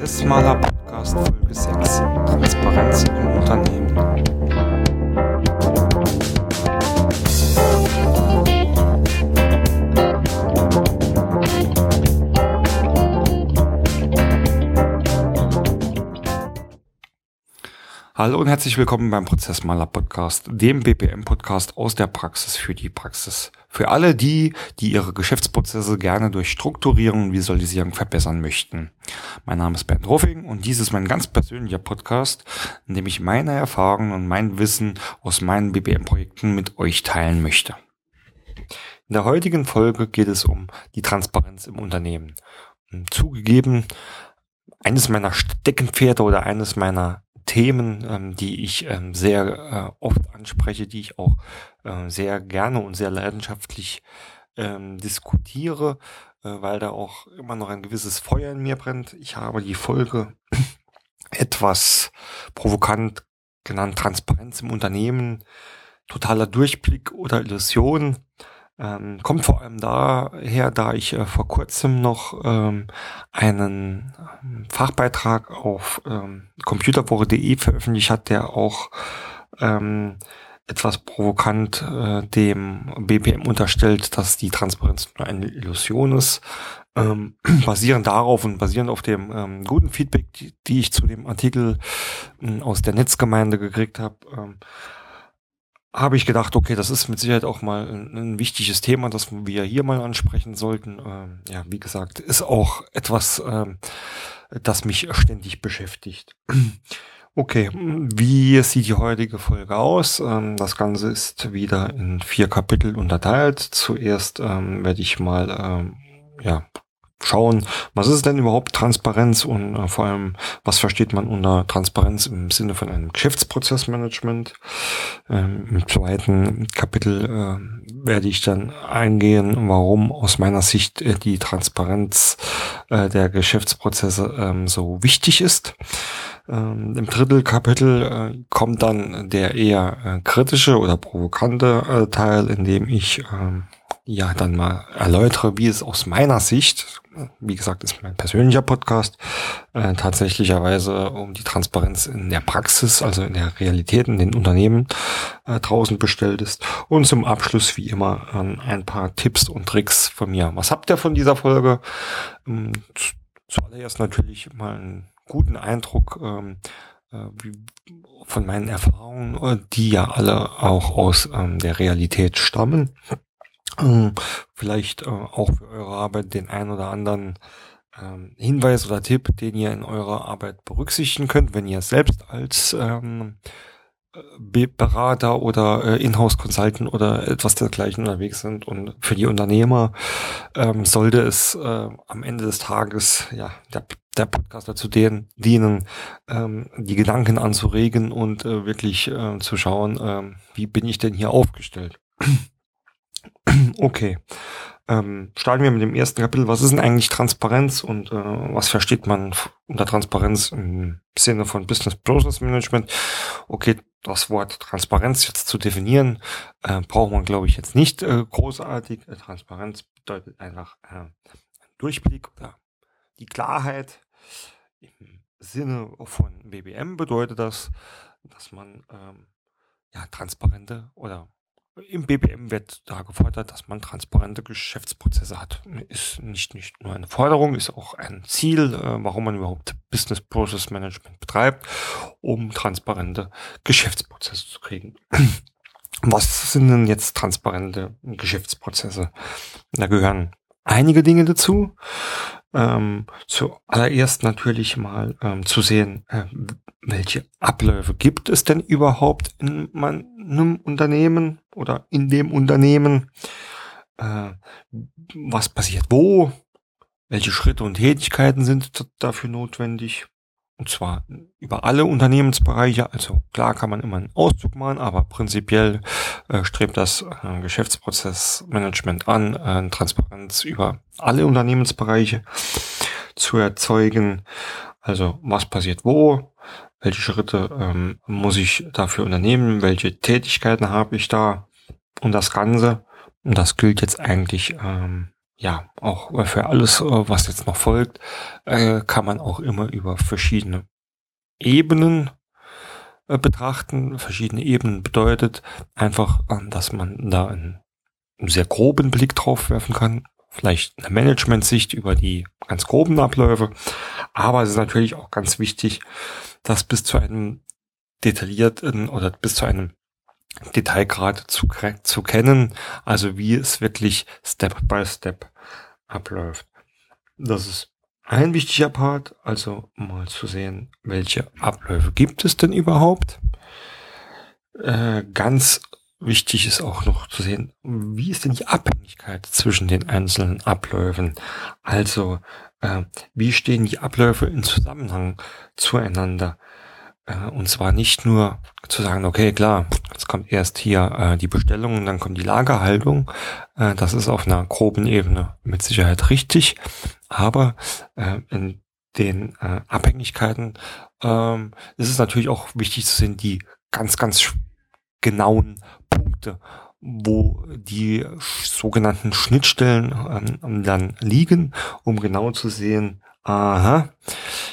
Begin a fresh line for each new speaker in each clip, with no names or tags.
Prozessmaler Podcast Folge 6 Transparenz im Unternehmen. Hallo und herzlich willkommen beim Prozessmaler Podcast, dem BPM Podcast aus der Praxis für die Praxis. Für alle die, die ihre Geschäftsprozesse gerne durch Strukturierung und Visualisierung verbessern möchten. Mein Name ist Bernd Ruffing und dies ist mein ganz persönlicher Podcast, in dem ich meine Erfahrungen und mein Wissen aus meinen BPM-Projekten mit euch teilen möchte. In der heutigen Folge geht es um die Transparenz im Unternehmen. Zugegeben, eines meiner Steckenpferde oder eines meiner Themen, ähm, die ich ähm, sehr äh, oft anspreche, die ich auch äh, sehr gerne und sehr leidenschaftlich ähm, diskutiere, äh, weil da auch immer noch ein gewisses Feuer in mir brennt. Ich habe die Folge etwas provokant genannt Transparenz im Unternehmen, totaler Durchblick oder Illusion. Ähm, kommt vor allem daher, da ich äh, vor kurzem noch ähm, einen ähm, Fachbeitrag auf ähm, computerwoche.de veröffentlicht hat, der auch ähm, etwas provokant äh, dem BPM unterstellt, dass die Transparenz nur eine Illusion ist. Ähm, basierend darauf und basierend auf dem ähm, guten Feedback, die, die, ich zu dem Artikel äh, aus der Netzgemeinde gekriegt habe, ähm, habe ich gedacht, okay, das ist mit Sicherheit auch mal ein, ein wichtiges Thema, das wir hier mal ansprechen sollten. Ähm, ja, wie gesagt, ist auch etwas, ähm, das mich ständig beschäftigt. Okay, wie sieht die heutige Folge aus? Ähm, das Ganze ist wieder in vier Kapitel unterteilt. Zuerst ähm, werde ich mal ähm, ja, schauen, was ist denn überhaupt Transparenz und äh, vor allem, was versteht man unter Transparenz im Sinne von einem Geschäftsprozessmanagement. Ähm, Im zweiten Kapitel äh, werde ich dann eingehen, warum aus meiner Sicht äh, die Transparenz äh, der Geschäftsprozesse ähm, so wichtig ist. Ähm, Im dritten Kapitel äh, kommt dann der eher äh, kritische oder provokante Teil, in dem ich ähm, ja dann mal erläutere, wie es aus meiner Sicht, wie gesagt, ist mein persönlicher Podcast, äh, tatsächlicherweise um die Transparenz in der Praxis, also in der Realität in den Unternehmen äh, draußen bestellt ist. Und zum Abschluss wie immer äh, ein paar Tipps und Tricks von mir. Was habt ihr von dieser Folge? Ähm, zuallererst natürlich mal einen guten Eindruck ähm, äh, von meinen Erfahrungen, äh, die ja alle auch aus ähm, der Realität stammen. Ähm, vielleicht äh, auch für eure Arbeit den ein oder anderen ähm, Hinweis oder Tipp, den ihr in eurer Arbeit berücksichtigen könnt, wenn ihr selbst als ähm, Berater oder äh, Inhouse-Consultant oder etwas dergleichen unterwegs sind. Und für die Unternehmer ähm, sollte es äh, am Ende des Tages ja der, der Podcast dazu dienen, ähm, die Gedanken anzuregen und äh, wirklich äh, zu schauen, äh, wie bin ich denn hier aufgestellt. Okay. Ähm, starten wir mit dem ersten Kapitel. Was ist denn eigentlich Transparenz und äh, was versteht man unter Transparenz im Sinne von Business Process Management? Okay, das Wort Transparenz jetzt zu definieren, äh, braucht man, glaube ich, jetzt nicht äh, großartig. Äh, Transparenz bedeutet einfach äh, Durchblick oder die Klarheit. Im Sinne von BBM bedeutet das, dass man ähm, ja transparente oder im BPM wird da gefordert, dass man transparente Geschäftsprozesse hat. Ist nicht, nicht nur eine Forderung, ist auch ein Ziel, äh, warum man überhaupt Business Process Management betreibt, um transparente Geschäftsprozesse zu kriegen. Was sind denn jetzt transparente Geschäftsprozesse? Da gehören einige Dinge dazu. Ähm, zuallererst natürlich mal ähm, zu sehen, äh, welche Abläufe gibt es denn überhaupt in meinem Unternehmen oder in dem Unternehmen? Äh, was passiert wo? Welche Schritte und Tätigkeiten sind dafür notwendig? Und zwar über alle Unternehmensbereiche. Also klar kann man immer einen Auszug machen, aber prinzipiell äh, strebt das äh, Geschäftsprozessmanagement an, äh, Transparenz über alle Unternehmensbereiche zu erzeugen. Also was passiert wo, welche Schritte ähm, muss ich dafür unternehmen, welche Tätigkeiten habe ich da und das Ganze. Und das gilt jetzt eigentlich ähm, ja, auch für alles, äh, was jetzt noch folgt, äh, kann man auch immer über verschiedene Ebenen äh, betrachten. Verschiedene Ebenen bedeutet einfach, dass man da einen, sehr groben Blick drauf werfen kann. Vielleicht eine Management-Sicht über die ganz groben Abläufe. Aber es ist natürlich auch ganz wichtig, das bis zu einem detaillierten oder bis zu einem Detailgrad zu, zu kennen, also wie es wirklich Step by Step abläuft. Das ist ein wichtiger Part, also mal zu sehen, welche Abläufe gibt es denn überhaupt. Äh, ganz wichtig ist auch noch zu sehen, wie ist denn die Abhängigkeit zwischen den einzelnen Abläufen. Also äh, wie stehen die Abläufe in Zusammenhang zueinander. Äh, und zwar nicht nur zu sagen, okay, klar, jetzt kommt erst hier äh, die Bestellung und dann kommt die Lagerhaltung. Äh, das ist auf einer groben Ebene mit Sicherheit richtig. Aber äh, in den äh, Abhängigkeiten ähm, ist es natürlich auch wichtig zu sehen, die ganz, ganz genauen Punkte, wo die sogenannten Schnittstellen ähm, dann liegen, um genau zu sehen, aha,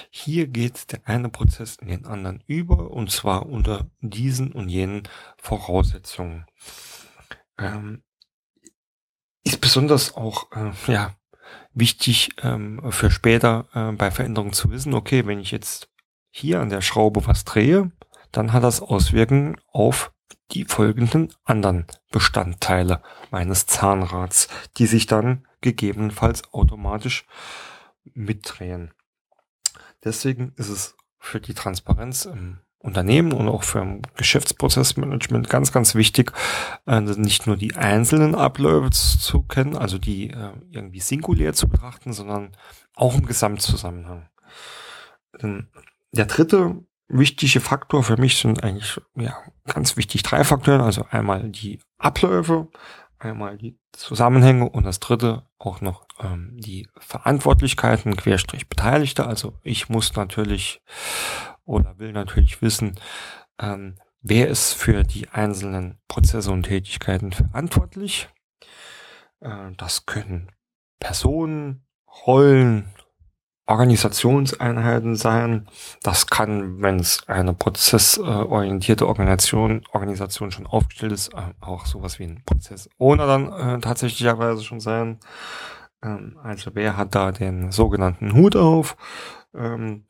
hier geht der eine Prozess in den anderen über und zwar unter diesen und jenen Voraussetzungen. Ähm, ist besonders auch äh, ja wichtig ähm, für später äh, bei Veränderungen zu wissen, okay, wenn ich jetzt hier an der Schraube was drehe, dann hat das Auswirkungen auf die folgenden anderen Bestandteile meines Zahnrads, die sich dann gegebenenfalls automatisch mitdrehen. Deswegen ist es für die Transparenz im Unternehmen und auch für ein Geschäftsprozessmanagement ganz, ganz wichtig, äh, nicht nur die einzelnen Abläufe zu kennen, also die äh, irgendwie singulär zu betrachten, sondern auch im Gesamtzusammenhang. Der dritte wichtige Faktor für mich sind eigentlich ja ganz wichtig drei Faktoren, also einmal die Abläufe, einmal die Zusammenhänge und das dritte auch noch ähm, die Verantwortlichkeiten querstrich Beteiligte. Also ich muss natürlich oder will natürlich wissen, ähm, wer ist für die einzelnen Prozesse und Tätigkeiten verantwortlich. Äh, das können Personen, Rollen, Organisationseinheiten sein. Das kann, wenn es eine prozessorientierte Organisation, Organisation schon aufgestellt ist, äh, auch sowas wie ein Prozess ohne dann äh, tatsächlicherweise schon sein. Ähm, also wer hat da den sogenannten Hut auf? Ähm,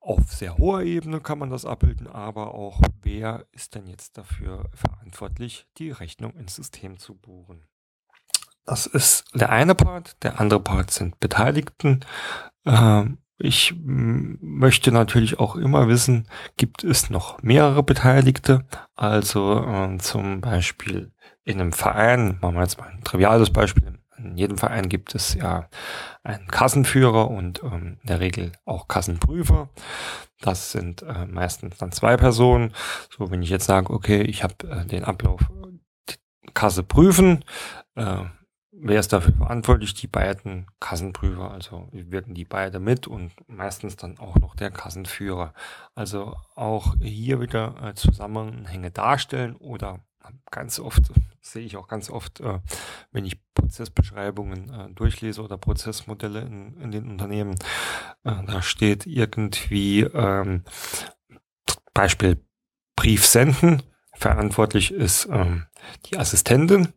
auf sehr hoher Ebene kann man das abbilden, aber auch wer ist denn jetzt dafür verantwortlich, die Rechnung ins System zu buchen? Das ist der eine Part. Der andere Part sind Beteiligten. Ähm, ich möchte natürlich auch immer wissen, gibt es noch mehrere Beteiligte? Also äh, zum Beispiel in einem Verein, machen wir jetzt mal ein triviales Beispiel, in jedem Verein gibt es ja einen Kassenführer und ähm, in der Regel auch Kassenprüfer. Das sind äh, meistens dann zwei Personen. So, wenn ich jetzt sage, okay, ich habe äh, den Ablauf Kasse prüfen, äh, wer ist dafür verantwortlich? Die beiden Kassenprüfer, also wirken die beide mit und meistens dann auch noch der Kassenführer. Also auch hier wieder äh, Zusammenhänge darstellen oder ganz oft, sehe ich auch ganz oft, äh, wenn ich Prozessbeschreibungen äh, durchlese oder Prozessmodelle in, in den Unternehmen, da steht irgendwie ähm, Beispiel Brief senden, verantwortlich ist ähm, die Assistentin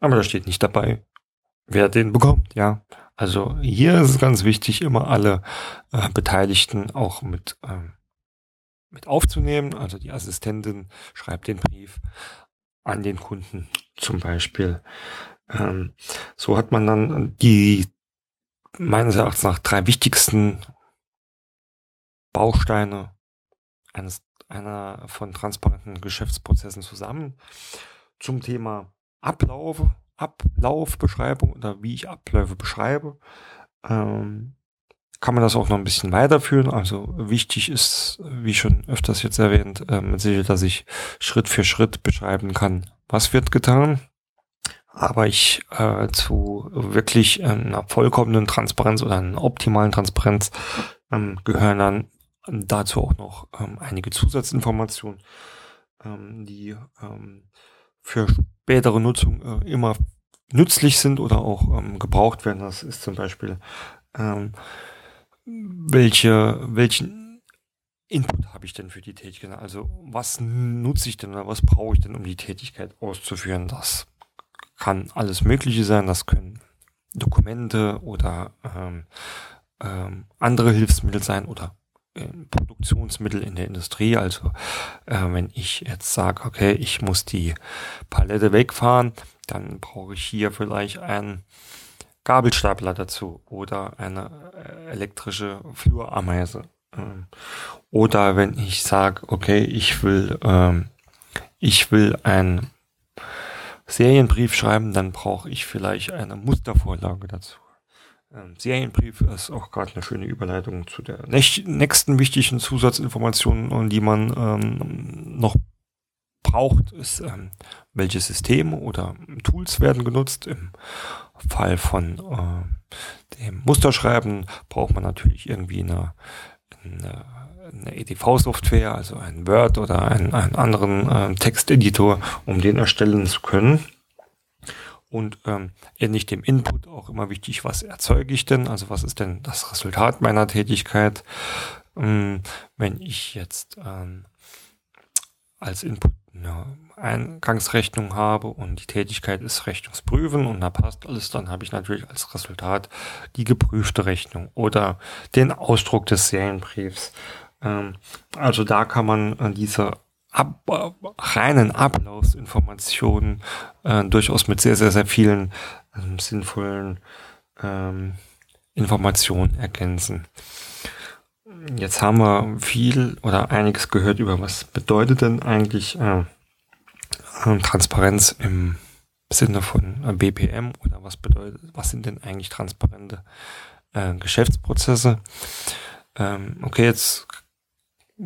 aber da steht nicht dabei, wer den bekommt, ja. Also hier ist es ganz wichtig, immer alle äh, Beteiligten auch mit, ähm, mit aufzunehmen. Also die Assistentin schreibt den Brief an den Kunden zum Beispiel. Ähm, so hat man dann die meines Erachtens nach drei wichtigsten Bausteine eines einer von transparenten Geschäftsprozessen zusammen zum Thema Ablauf, Ablaufbeschreibung oder wie ich Abläufe beschreibe, ähm, kann man das auch noch ein bisschen weiterführen. Also wichtig ist, wie schon öfters jetzt erwähnt, äh, mit Sicherheit, dass ich Schritt für Schritt beschreiben kann, was wird getan. Aber ich äh, zu wirklich einer vollkommenen Transparenz oder einer optimalen Transparenz ähm, gehören dann dazu auch noch ähm, einige Zusatzinformationen, ähm, die ähm, für spätere Nutzung äh, immer nützlich sind oder auch ähm, gebraucht werden. Das ist zum Beispiel, ähm, welche, welchen Input habe ich denn für die Tätigkeit? Also was nutze ich denn oder was brauche ich denn, um die Tätigkeit auszuführen? Das kann alles Mögliche sein. Das können Dokumente oder ähm, ähm, andere Hilfsmittel sein oder Produktionsmittel in der Industrie. Also äh, wenn ich jetzt sage, okay, ich muss die Palette wegfahren, dann brauche ich hier vielleicht einen Gabelstapler dazu oder eine äh, elektrische Flurameise. Ähm, oder wenn ich sage, okay, ich will, ähm, ich will einen Serienbrief schreiben, dann brauche ich vielleicht eine Mustervorlage dazu. Ähm, Serienbrief ist auch gerade eine schöne Überleitung zu der nächsten wichtigen Zusatzinformation, die man ähm, noch braucht, ist, ähm, welche Systeme oder Tools werden genutzt. Im Fall von äh, dem Musterschreiben braucht man natürlich irgendwie eine, eine, eine EDV-Software, also ein Word oder einen, einen anderen äh, Texteditor, um den erstellen zu können. Und ähm, ähnlich dem Input auch immer wichtig, was erzeuge ich denn? Also was ist denn das Resultat meiner Tätigkeit? Ähm, wenn ich jetzt ähm, als Input eine Eingangsrechnung habe und die Tätigkeit ist Rechnungsprüfen und da passt alles, dann habe ich natürlich als Resultat die geprüfte Rechnung oder den Ausdruck des Serienbriefs. Ähm, also da kann man äh, diese ab, reinen Ablaufsinformationen äh, durchaus mit sehr, sehr, sehr vielen ähm, sinnvollen ähm, Informationen ergänzen. Jetzt haben wir viel oder einiges gehört über was bedeutet denn eigentlich äh, äh Transparenz im Sinne von äh, BPM oder was bedeutet, was sind denn eigentlich transparente äh, Geschäftsprozesse? Ähm, okay, jetzt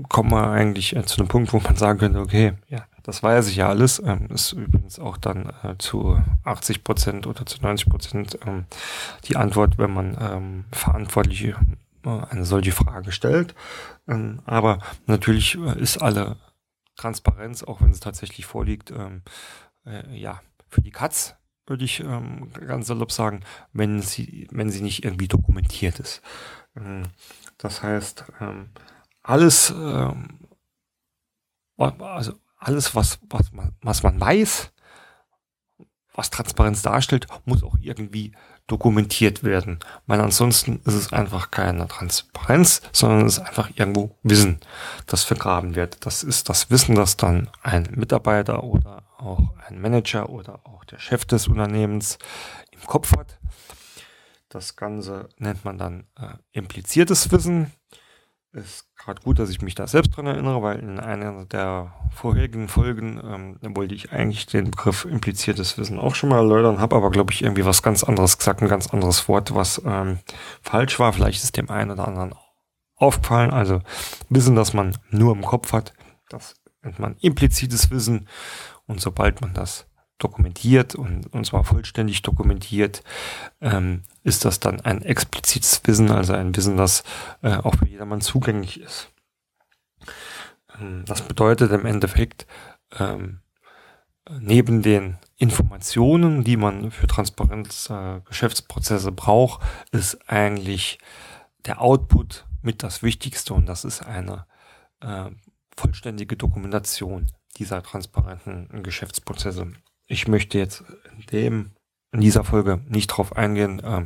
kommen wir eigentlich äh, zu einem Punkt, wo man sagen könnte, okay, ja, das weiß ich ja alles. Ähm, ist übrigens auch dann äh, zu 80 Prozent oder zu 90 Prozent ähm, die Antwort, wenn man ähm, Verantwortliche äh, eine solche Frage stellt. Ähm, aber natürlich äh, ist alle Transparenz, auch wenn es tatsächlich vorliegt, ähm, äh, ja, für die Katz, würde ich ähm, ganz salopp sagen, wenn sie, wenn sie nicht irgendwie dokumentiert ist. das heißt, alles, ähm, also alles, was, was, man, was man weiß, was Transparenz darstellt, muss auch irgendwie dokumentiert werden. Weil ansonsten ist es einfach keine Transparenz, sondern es ist einfach irgendwo Wissen, das vergraben wird. Das ist das Wissen, das dann ein Mitarbeiter oder auch ein Manager oder auch der Chef des Unternehmens im Kopf hat. Das Ganze nennt man dann äh, impliziertes Wissen ist gerade gut, dass ich mich da selbst dran erinnere, weil in einer der vorherigen Folgen ähm, wollte ich eigentlich den Begriff impliziertes Wissen auch schon mal erläutern, habe aber, glaube ich, irgendwie was ganz anderes gesagt, ein ganz anderes Wort, was ähm, falsch war. Vielleicht ist dem einen oder anderen aufgefallen. Also Wissen, das man nur im Kopf hat, das nennt man implizites Wissen. Und sobald man das dokumentiert und, und zwar vollständig dokumentiert, ähm, ist das dann ein explizites Wissen, also ein Wissen, das äh, auch für jedermann zugänglich ist. Ähm, das bedeutet im Endeffekt, ähm, neben den Informationen, die man für Transparenz äh, braucht, ist eigentlich der Output mit das Wichtigste und das ist eine äh, vollständige Dokumentation dieser transparenten Geschäftsprozesse. Ich möchte jetzt in dem in dieser Folge nicht drauf eingehen, äh,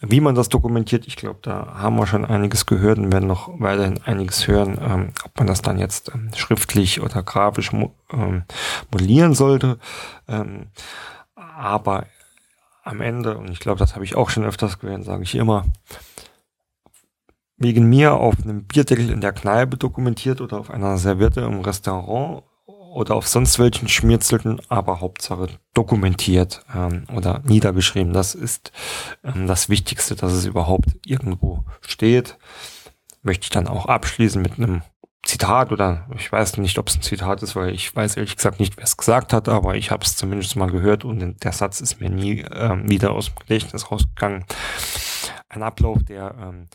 wie man das dokumentiert. Ich glaube, da haben wir schon einiges gehört und werden noch weiterhin einiges hören, ähm, ob man das dann jetzt ähm, schriftlich oder grafisch mo ähm, modellieren sollte. Ähm, aber am Ende, und ich glaube, das habe ich auch schon öfters gehört, sage ich immer, wegen mir auf einem Bierdeckel in der Kneipe dokumentiert oder auf einer Serviette im Restaurant oder auf sonst welchen Schmierzelten, aber Hauptsache dokumentiert ähm, oder niedergeschrieben. Das ist ähm, das Wichtigste, dass es überhaupt irgendwo steht. Möchte ich dann auch abschließen mit einem Zitat oder ich weiß nicht, ob es ein Zitat ist, weil ich weiß ehrlich gesagt nicht, wer es gesagt hat, aber ich habe es zumindest mal gehört und der Satz ist mir nie ähm, wieder aus dem Gedächtnis rausgegangen. Ein Ablauf, der ähm,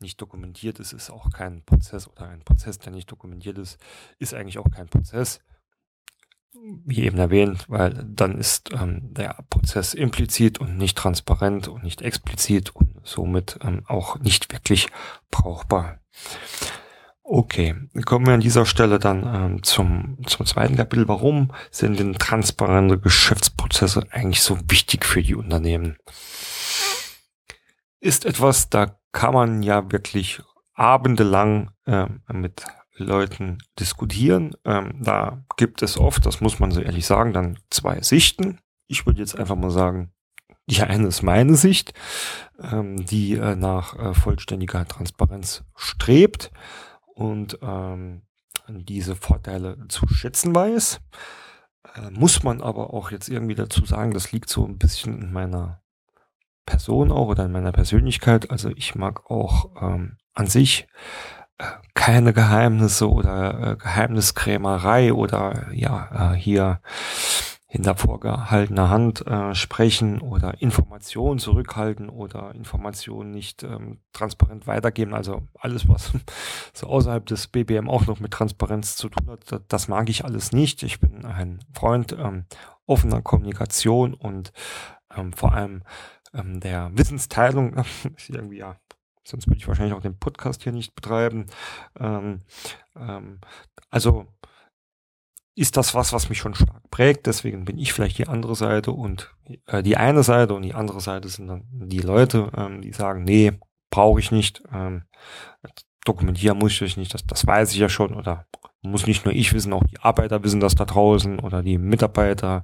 nicht dokumentiert ist, ist auch kein Prozess oder ein Prozess, der nicht dokumentiert ist, ist eigentlich auch kein Prozess wie eben erwähnt, weil dann ist ähm, der Prozess implizit und nicht transparent und nicht explizit und somit ähm, auch nicht wirklich brauchbar. Okay, kommen wir an dieser Stelle dann ähm, zum, zum zweiten Kapitel. Warum sind denn transparente Geschäftsprozesse eigentlich so wichtig für die Unternehmen? Ist etwas, da kann man ja wirklich abendelang äh, mit Leuten diskutieren. Ähm, da gibt es oft, das muss man so ehrlich sagen, dann zwei Sichten. Ich würde jetzt einfach mal sagen, die eine ist meine Sicht, ähm, die äh, nach äh, vollständiger Transparenz strebt und ähm, diese Vorteile zu schätzen weiß. Äh, muss man aber auch jetzt irgendwie dazu sagen, das liegt so ein bisschen in meiner Person auch oder in meiner Persönlichkeit. Also ich mag auch ähm, an sich keine Geheimnisse oder äh, Geheimniskrämerei oder ja, äh, hier hinter vorgehaltener Hand äh, sprechen oder Informationen zurückhalten oder Informationen nicht ähm, transparent weitergeben. Also alles, was so außerhalb des BBM auch noch mit Transparenz zu tun hat, das, mag ich alles nicht. Ich bin ein Freund ähm, offener Kommunikation und ähm, vor allem ähm, der Wissensteilung. irgendwie ja sonst würde ich wahrscheinlich auch den Podcast hier nicht betreiben. Ähm, ähm, also ist das was, was mich schon stark prägt. Deswegen bin ich vielleicht die andere Seite und äh, die eine Seite und die andere Seite sind dann die Leute, ähm, die sagen, nee, brauche ich nicht. Ähm, dokumentieren muss ich nicht, das, das weiß ich ja schon oder muss nicht nur ich wissen, auch die Arbeiter wissen das da draußen oder die Mitarbeiter.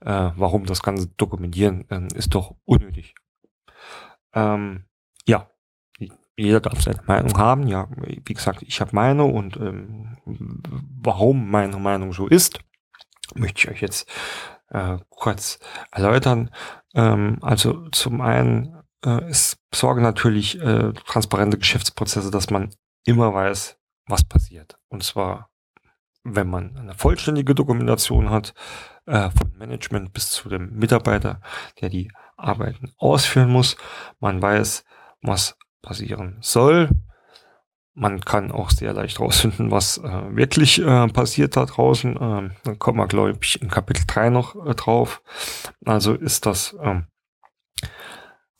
Äh, warum das Ganze dokumentieren, äh, ist doch unnötig. Ähm, ja, jeder darf seine Meinung haben. Ja, wie gesagt, ich habe meine und ähm, warum meine Meinung so ist, möchte ich euch jetzt äh, kurz erläutern. Ähm, also zum einen äh, es sorgen natürlich äh, transparente Geschäftsprozesse, dass man immer weiß, was passiert. Und zwar, wenn man eine vollständige Dokumentation hat, äh, von Management bis zu dem Mitarbeiter, der die Arbeiten ausführen muss. Man weiß, was passieren soll. Man kann auch sehr leicht rausfinden, was äh, wirklich äh, passiert da draußen. Ähm, dann kommen wir, glaube ich, in Kapitel 3 noch äh, drauf. Also ist das ähm,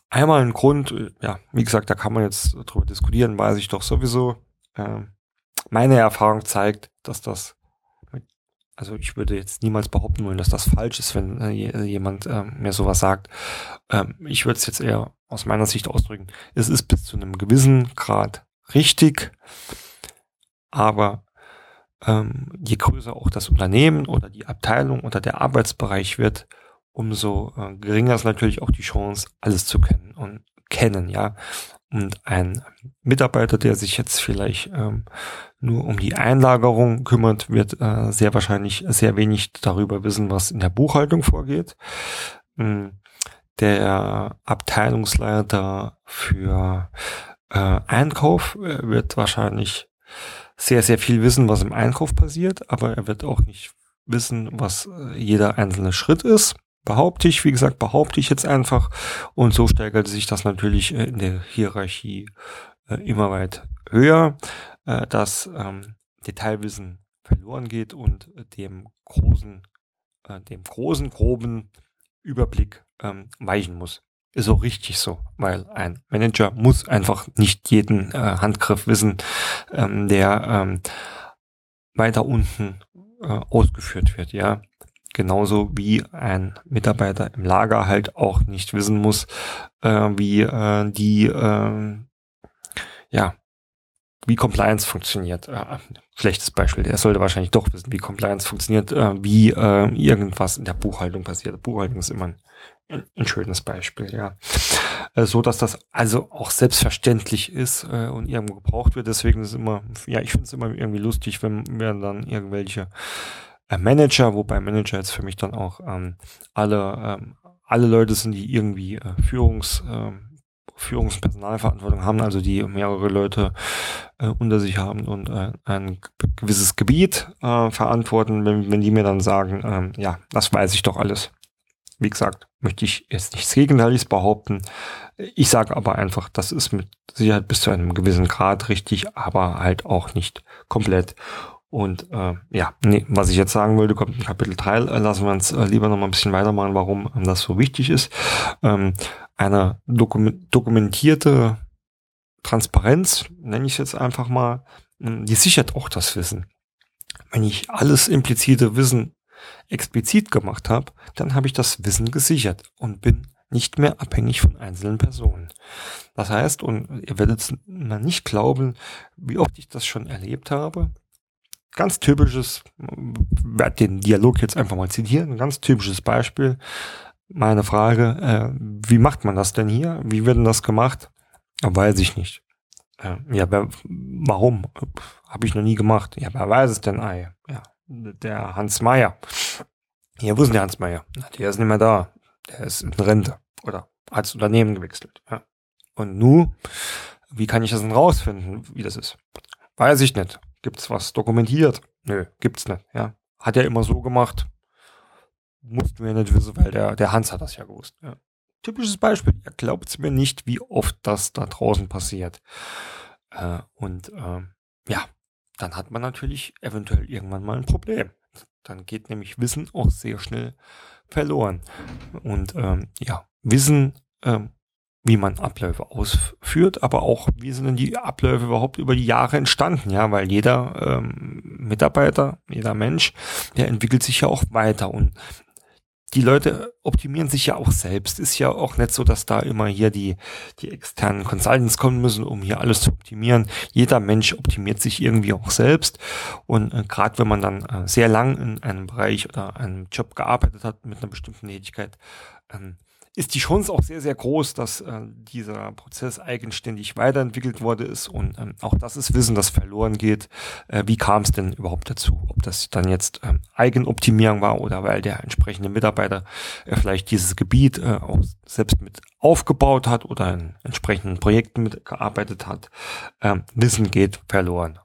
einmal ein Grund, äh, ja, wie gesagt, da kann man jetzt drüber diskutieren, weiß ich doch sowieso. Ähm, meine Erfahrung zeigt, dass das also ich würde jetzt niemals behaupten wollen, dass das falsch ist, wenn äh, jemand äh, mir sowas sagt. Ähm, ich würde es jetzt eher aus meiner Sicht ausdrücken. Es ist bis zu einem gewissen Grad richtig, aber ähm, je größer auch das Unternehmen oder die Abteilung oder der Arbeitsbereich wird, umso äh, geringer ist natürlich auch die Chance, alles zu kennen und kennen, ja. Und ein Mitarbeiter, der sich jetzt vielleicht ähm, nur um die Einlagerung kümmert, wird äh, sehr wahrscheinlich sehr wenig darüber wissen, was in der Buchhaltung vorgeht. Ähm, der Abteilungsleiter für äh, Einkauf wird wahrscheinlich sehr, sehr viel wissen, was im Einkauf passiert, aber er wird auch nicht wissen, was äh, jeder einzelne Schritt ist behaupte ich, wie gesagt, behaupte ich jetzt einfach. Und so steigert sich das natürlich äh, in der Hierarchie äh, immer weit höher, dass ähm, Detailwissen verloren geht und dem großen, dem großen, groben Überblick ähm, weichen muss. Ist auch richtig so, weil ein Manager muss einfach nicht jeden Handgriff wissen, ähm, der weiter unten ausgeführt wird, ja. Genauso wie ein Mitarbeiter im Lager halt auch nicht wissen muss, äh, wie äh, die, äh, ja, wie Compliance funktioniert. Äh, schlechtes Beispiel. Er sollte wahrscheinlich doch wissen, wie Compliance funktioniert, äh, wie äh, irgendwas in der Buchhaltung passiert. Buchhaltung ist immer ein, ein schönes Beispiel, ja. Äh, so dass das also auch selbstverständlich ist äh, und irgendwo gebraucht wird. Deswegen ist es immer, ja, ich finde es immer irgendwie lustig, wenn wir dann irgendwelche äh, Manager, wobei Manager jetzt für mich dann auch ähm, alle, ähm, alle Leute sind, die irgendwie äh, Führungs, äh, Führungspersonalverantwortung haben, also die mehrere Leute äh, unter sich haben und äh, ein gewisses Gebiet äh, verantworten, wenn, wenn die mir dann sagen, ähm, ja, das weiß ich doch alles. Wie gesagt, möchte ich jetzt nichts Gegenteiliges behaupten. Ich sage aber einfach, das ist mit Sicherheit bis zu einem gewissen Grad richtig, aber halt auch nicht komplett. Und äh, ja, nee, was ich jetzt sagen wollte, kommt in Kapitel 3, äh, lassen wir uns äh, lieber noch mal ein bisschen weitermachen, warum ähm, das so wichtig ist. Ähm, eine dokument dokumentierte Transparenz, nenne ich es jetzt einfach mal, ähm, die sichert auch das Wissen. Wenn ich alles implizite Wissen explizit gemacht habe, dann habe ich das Wissen gesichert und bin nicht mehr abhängig von einzelnen Personen. Das heißt, und ihr werdet es nicht glauben, wie oft ich das schon erlebt habe, ganz typisches, werde den Dialog jetzt einfach mal zitieren, ein ganz typisches Beispiel. Meine Frage, äh, wie macht man das denn hier? Wie wird denn das gemacht? Weiß ich nicht. Äh, ja, wer, warum? Habe ich noch nie gemacht. Ja, wer weiß es denn? Ah, ja, der Hans Meier. Ja, wo ist denn der Hans Meier? Der ist nicht mehr da. Der ist in Rente. Oder hat das Unternehmen gewechselt. Ja. Und nu, wie kann ich das denn rausfinden, wie das ist? Weiß ich nicht. Gibt's was dokumentiert? Nö, gibt's nicht. Ja. Hat er immer so gemacht. Mussten wir nicht wissen, weil der, der Hans hat das ja gewusst. Ja. Typisches Beispiel. Ihr glaubt's mir nicht, wie oft das da draußen passiert. Äh, und äh, ja, dann hat man natürlich eventuell irgendwann mal ein Problem. Dann geht nämlich Wissen auch sehr schnell verloren. Und ähm, ja, Wissen, ähm, wie man Abläufe ausführt, aber auch, wie sind denn die Abläufe überhaupt über die Jahre entstanden, ja, weil jeder ähm, Mitarbeiter, jeder Mensch, der entwickelt sich ja auch weiter und die Leute optimieren sich ja auch selbst. Ist ja auch nicht so, dass da immer hier die, die externen Consultants kommen müssen, um hier alles zu optimieren. Jeder Mensch optimiert sich irgendwie auch selbst. Und äh, gerade wenn man dann äh, sehr lang in einem Bereich oder einem Job gearbeitet hat mit einer bestimmten Tätigkeit, ähm, ist die Chance auch sehr, sehr groß, dass äh, dieser Prozess eigenständig weiterentwickelt worden ist. Und ähm, auch das ist Wissen, das verloren geht. Äh, wie kam es denn überhaupt dazu? Ob das dann jetzt ähm, Eigenoptimierung war oder weil der entsprechende Mitarbeiter äh, vielleicht dieses Gebiet äh, auch selbst mit aufgebaut hat oder in entsprechenden Projekten mitgearbeitet hat. Ähm, Wissen geht verloren.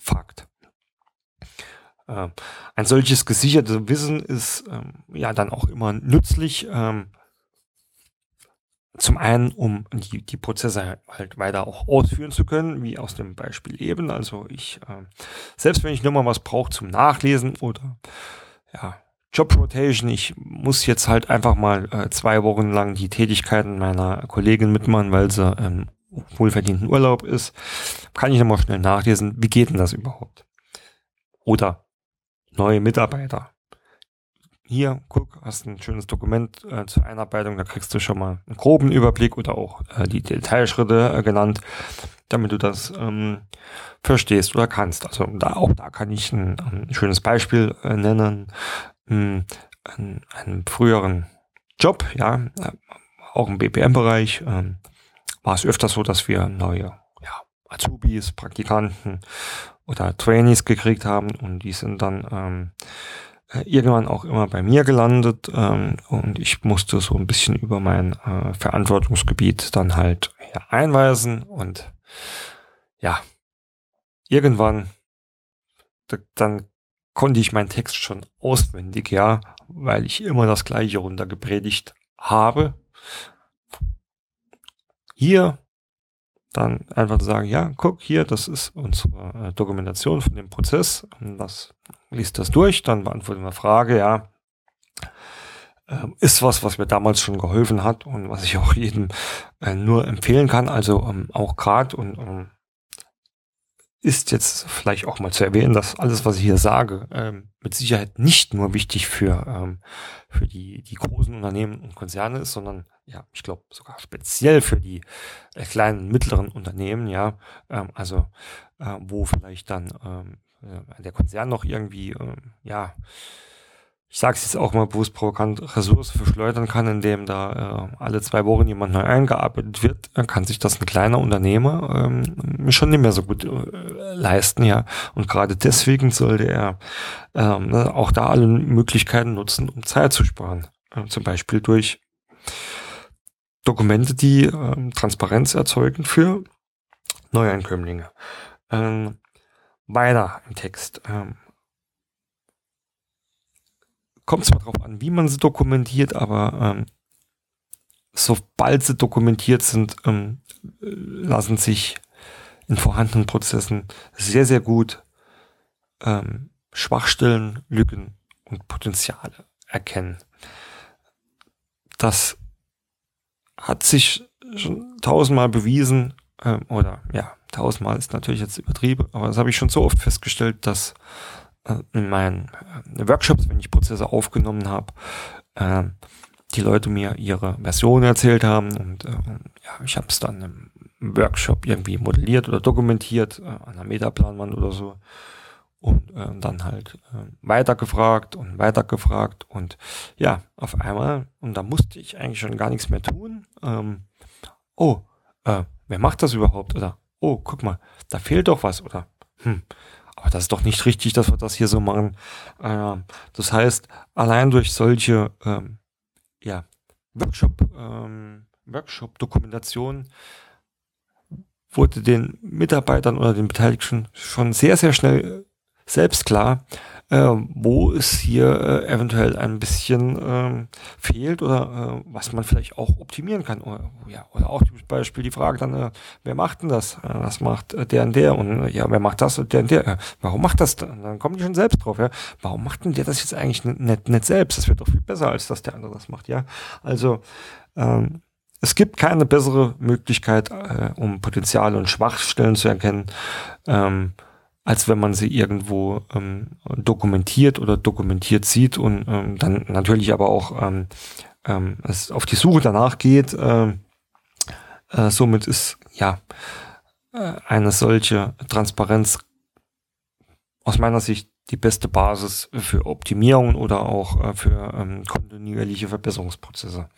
Fakt. Äh, ein solches gesichertes Wissen ist ähm, ja dann auch immer nützlich, ähm, zum einen, um die, die Prozesse halt weiter auch ausführen zu können, wie aus dem Beispiel eben. Also ich, äh, selbst wenn ich nur mal was brauche zum Nachlesen oder ja, Job Rotation, ich muss jetzt halt einfach mal äh, zwei Wochen lang die Tätigkeiten meiner Kollegin mitmachen, weil sie ähm, wohlverdienten Urlaub ist, kann ich nochmal schnell nachlesen, wie geht denn das überhaupt? Oder neue Mitarbeiter hier, guck, hast ein schönes Dokument äh, zur Einarbeitung, da kriegst du schon mal einen groben Überblick oder auch äh, die Detailschritte äh, genannt, damit du das ähm, verstehst oder kannst. Also da auch da kann ich ein, ein schönes Beispiel äh, nennen, ähm, einen, einen früheren Job, ja, äh, auch im BPM-Bereich, äh, war es öfter so, dass wir neue ja, Azubis, Praktikanten oder Trainees gekriegt haben und die sind dann ähm, äh, irgendwann auch immer bei mir gelandet ähm, und ich musste so ein bisschen über mein äh, Verantwortungsgebiet dann halt ja, einweisen und ja, irgendwann dann konnte ich meinen Text schon auswendig, ja, weil ich immer das gleiche runtergepredigt habe. Hier dann einfach sagen, ja, guck hier, das ist unsere äh, Dokumentation von dem Prozess. Das liest das durch, dann beantworten wir Frage, ja, ähm, ist was, was mir damals schon geholfen hat und was ich auch jedem äh, nur empfehlen kann. Also ähm, auch gerade und ähm, ist jetzt vielleicht auch mal zu erwähnen, dass alles, was ich hier sage, ähm, mit Sicherheit nicht nur wichtig für, ähm, für die, die großen Unternehmen und Konzerne ist, sondern ja, ich glaube sogar speziell für die äh, kleinen, mittleren Unternehmen, ja, ähm, also äh, wo vielleicht dann ähm, äh, der Konzern noch irgendwie, ähm, ja, ich sage es jetzt auch mal bewusst provokant, Ressourcen verschleudern kann, indem da äh, alle zwei Wochen jemand neu eingearbeitet wird, dann kann sich das ein kleiner Unternehmer ähm, schon nicht mehr so gut äh, leisten, ja. Und gerade deswegen sollte er ähm, ne, auch da alle Möglichkeiten nutzen, um Zeit zu sparen. Äh, zum Beispiel durch Dokumente, die ähm, Transparenz erzeugen für Neueinkömmlinge. Ähm, weiter im Text. Ähm, kommt zwar darauf an, wie man sie dokumentiert, aber ähm, sobald sie dokumentiert sind, ähm, lassen sich in vorhandenen Prozessen sehr, sehr gut ähm, Schwachstellen, Lücken und Potenziale erkennen. Das hat sich schon tausendmal bewiesen, ähm, oder ja, tausendmal ist natürlich jetzt übertrieben, aber das habe ich schon so oft festgestellt, dass in meinen äh, Workshops, wenn ich Prozesse aufgenommen habe, äh, die Leute mir ihre Version erzählt haben und äh, ja, ich habe es dann im Workshop irgendwie modelliert oder dokumentiert, äh, an einer Metaplanwand oder so und äh, dann halt äh, weitergefragt und weitergefragt und ja, auf einmal, und da musste ich eigentlich schon gar nichts mehr tun. Ähm, oh, äh, wer macht das überhaupt? Oder oh, guck mal, da fehlt doch was, oder hm, aber das ist doch nicht richtig, dass wir das hier so machen. Äh, das heißt, allein durch solche ähm, ja, Workshop, ähm, Workshop-Dokumentation wurde den Mitarbeitern oder den Beteiligten schon sehr, sehr schnell selbst klar, äh, wo es hier äh, eventuell ein bisschen ähm, fehlt oder äh, was man vielleicht auch optimieren kann. Oder, ja, oder auch zum Beispiel die Frage dann, äh, wer macht denn das? Äh, was macht äh, der und der? Und äh, ja, wer macht das und der und der? Äh, warum macht das? Dann, dann kommen die schon selbst drauf, ja. Warum macht denn der das jetzt eigentlich nicht, nicht selbst? Das wird doch viel besser, als dass der andere das macht, ja. Also ähm, es gibt keine bessere Möglichkeit, äh, um Potenziale und Schwachstellen zu erkennen. Ähm, als wenn man sie irgendwo ähm, dokumentiert oder dokumentiert sieht und ähm, dann natürlich aber auch ähm, ähm, es auf die Suche danach geht. Äh, äh, somit ist ja äh, eine solche Transparenz aus meiner Sicht die beste Basis für Optimierung oder auch äh, für ähm, kontinuierliche Verbesserungsprozesse.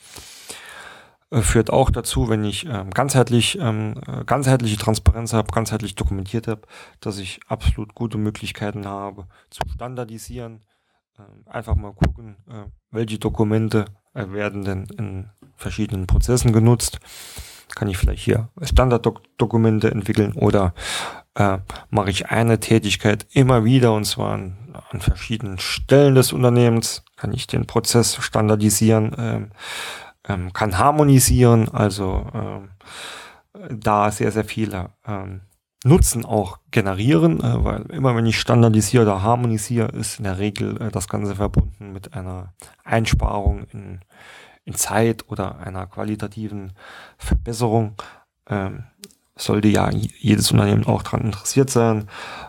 Äh, führt auch dazu, wenn ich ähm, ganzheitlich, ähm, äh, ganzheitliche Transparenz habe, ganzheitlich dokumentiert habe, dass ich absolut gute Möglichkeiten habe zu standardisieren. Äh, einfach mal gucken, äh, welche Dokumente äh, werden denn in verschiedenen Prozessen genutzt. Kann ich vielleicht hier Standarddokumente entwickeln oder äh, mache ich eine Tätigkeit immer wieder und zwar an, an verschiedenen Stellen des Unternehmens, kann ich den Prozess standardisieren. Äh, ähm, kann harmonisieren, also ähm, da sehr, sehr viele ähm, Nutzen auch generieren, äh, weil immer wenn ich standardisiere oder harmonisiere, ist in der Regel äh, das Ganze verbunden mit einer Einsparung in, in Zeit oder einer qualitativen Verbesserung. Ähm, sollte ja jedes Unternehmen auch daran interessiert sein.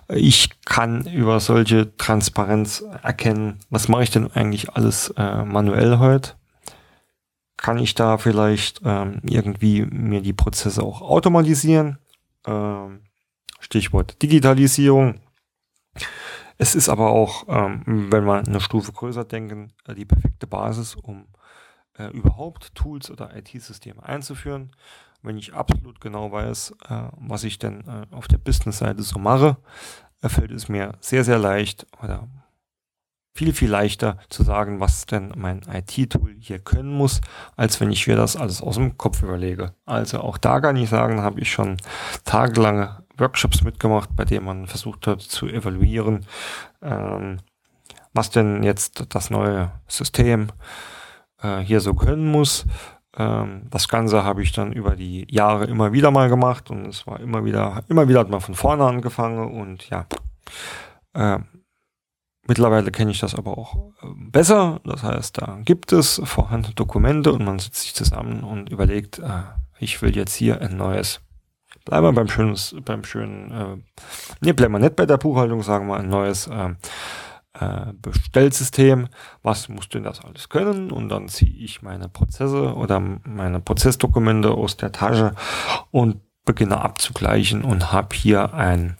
Ich kann über solche Transparenz erkennen, was mache ich denn eigentlich alles äh, manuell heute kann ich da vielleicht ähm, irgendwie mir die Prozesse auch automatisieren. Ähm, Stichwort Digitalisierung. Es ist aber auch, ähm, wenn wir eine Stufe größer denken, äh, die perfekte Basis, um äh, überhaupt Tools oder IT-Systeme einzuführen. Wenn ich absolut genau weiß, äh, was ich denn äh, auf der Business-Seite so mache, äh, fällt es mir sehr, sehr leicht oder viel, viel leichter zu sagen, was denn mein IT-Tool hier können muss, als wenn ich mir das alles aus dem Kopf überlege. Also auch da kann ich sagen, habe ich schon tagelange Workshops mitgemacht, bei denen man versucht hat zu evaluieren, ähm, was denn jetzt das neue System äh, hier so können muss. Ähm, das Ganze habe ich dann über die Jahre immer wieder mal gemacht und es war immer wieder, immer wieder hat man von vorne angefangen und ja, äh, Mittlerweile kenne ich das aber auch äh, besser. Das heißt, da gibt es vorhandene Dokumente und man setzt sich zusammen und überlegt, äh, ich will jetzt hier ein neues. Bleiben wir beim schönen, beim schönen, äh, nee, bleiben wir nicht bei der Buchhaltung, sagen wir ein neues äh, äh, Bestellsystem. Was muss denn das alles können? Und dann ziehe ich meine Prozesse oder meine Prozessdokumente aus der Tasche und beginne abzugleichen und habe hier ein,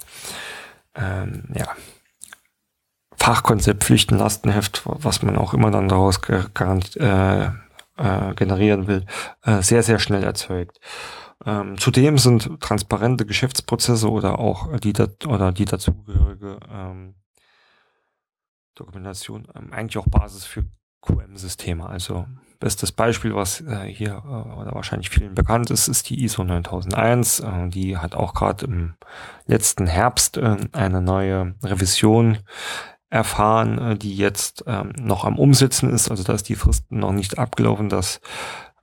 ähm, ja, Fachkonzept, Pflichten, Lastenheft, was man auch immer dann daraus äh, äh, generieren will, äh, sehr, sehr schnell erzeugt. Ähm, zudem sind transparente Geschäftsprozesse oder auch die oder die dazugehörige ähm, Dokumentation ähm, eigentlich auch Basis für QM-Systeme. Also bestes Beispiel, was äh, hier äh, oder wahrscheinlich vielen bekannt ist, ist die ISO 9001. Äh, die hat auch gerade im letzten Herbst äh, eine neue Revision erfahren, äh, die jetzt ähm, noch am Umsetzen ist. Also da ist die Frist noch nicht abgelaufen, dass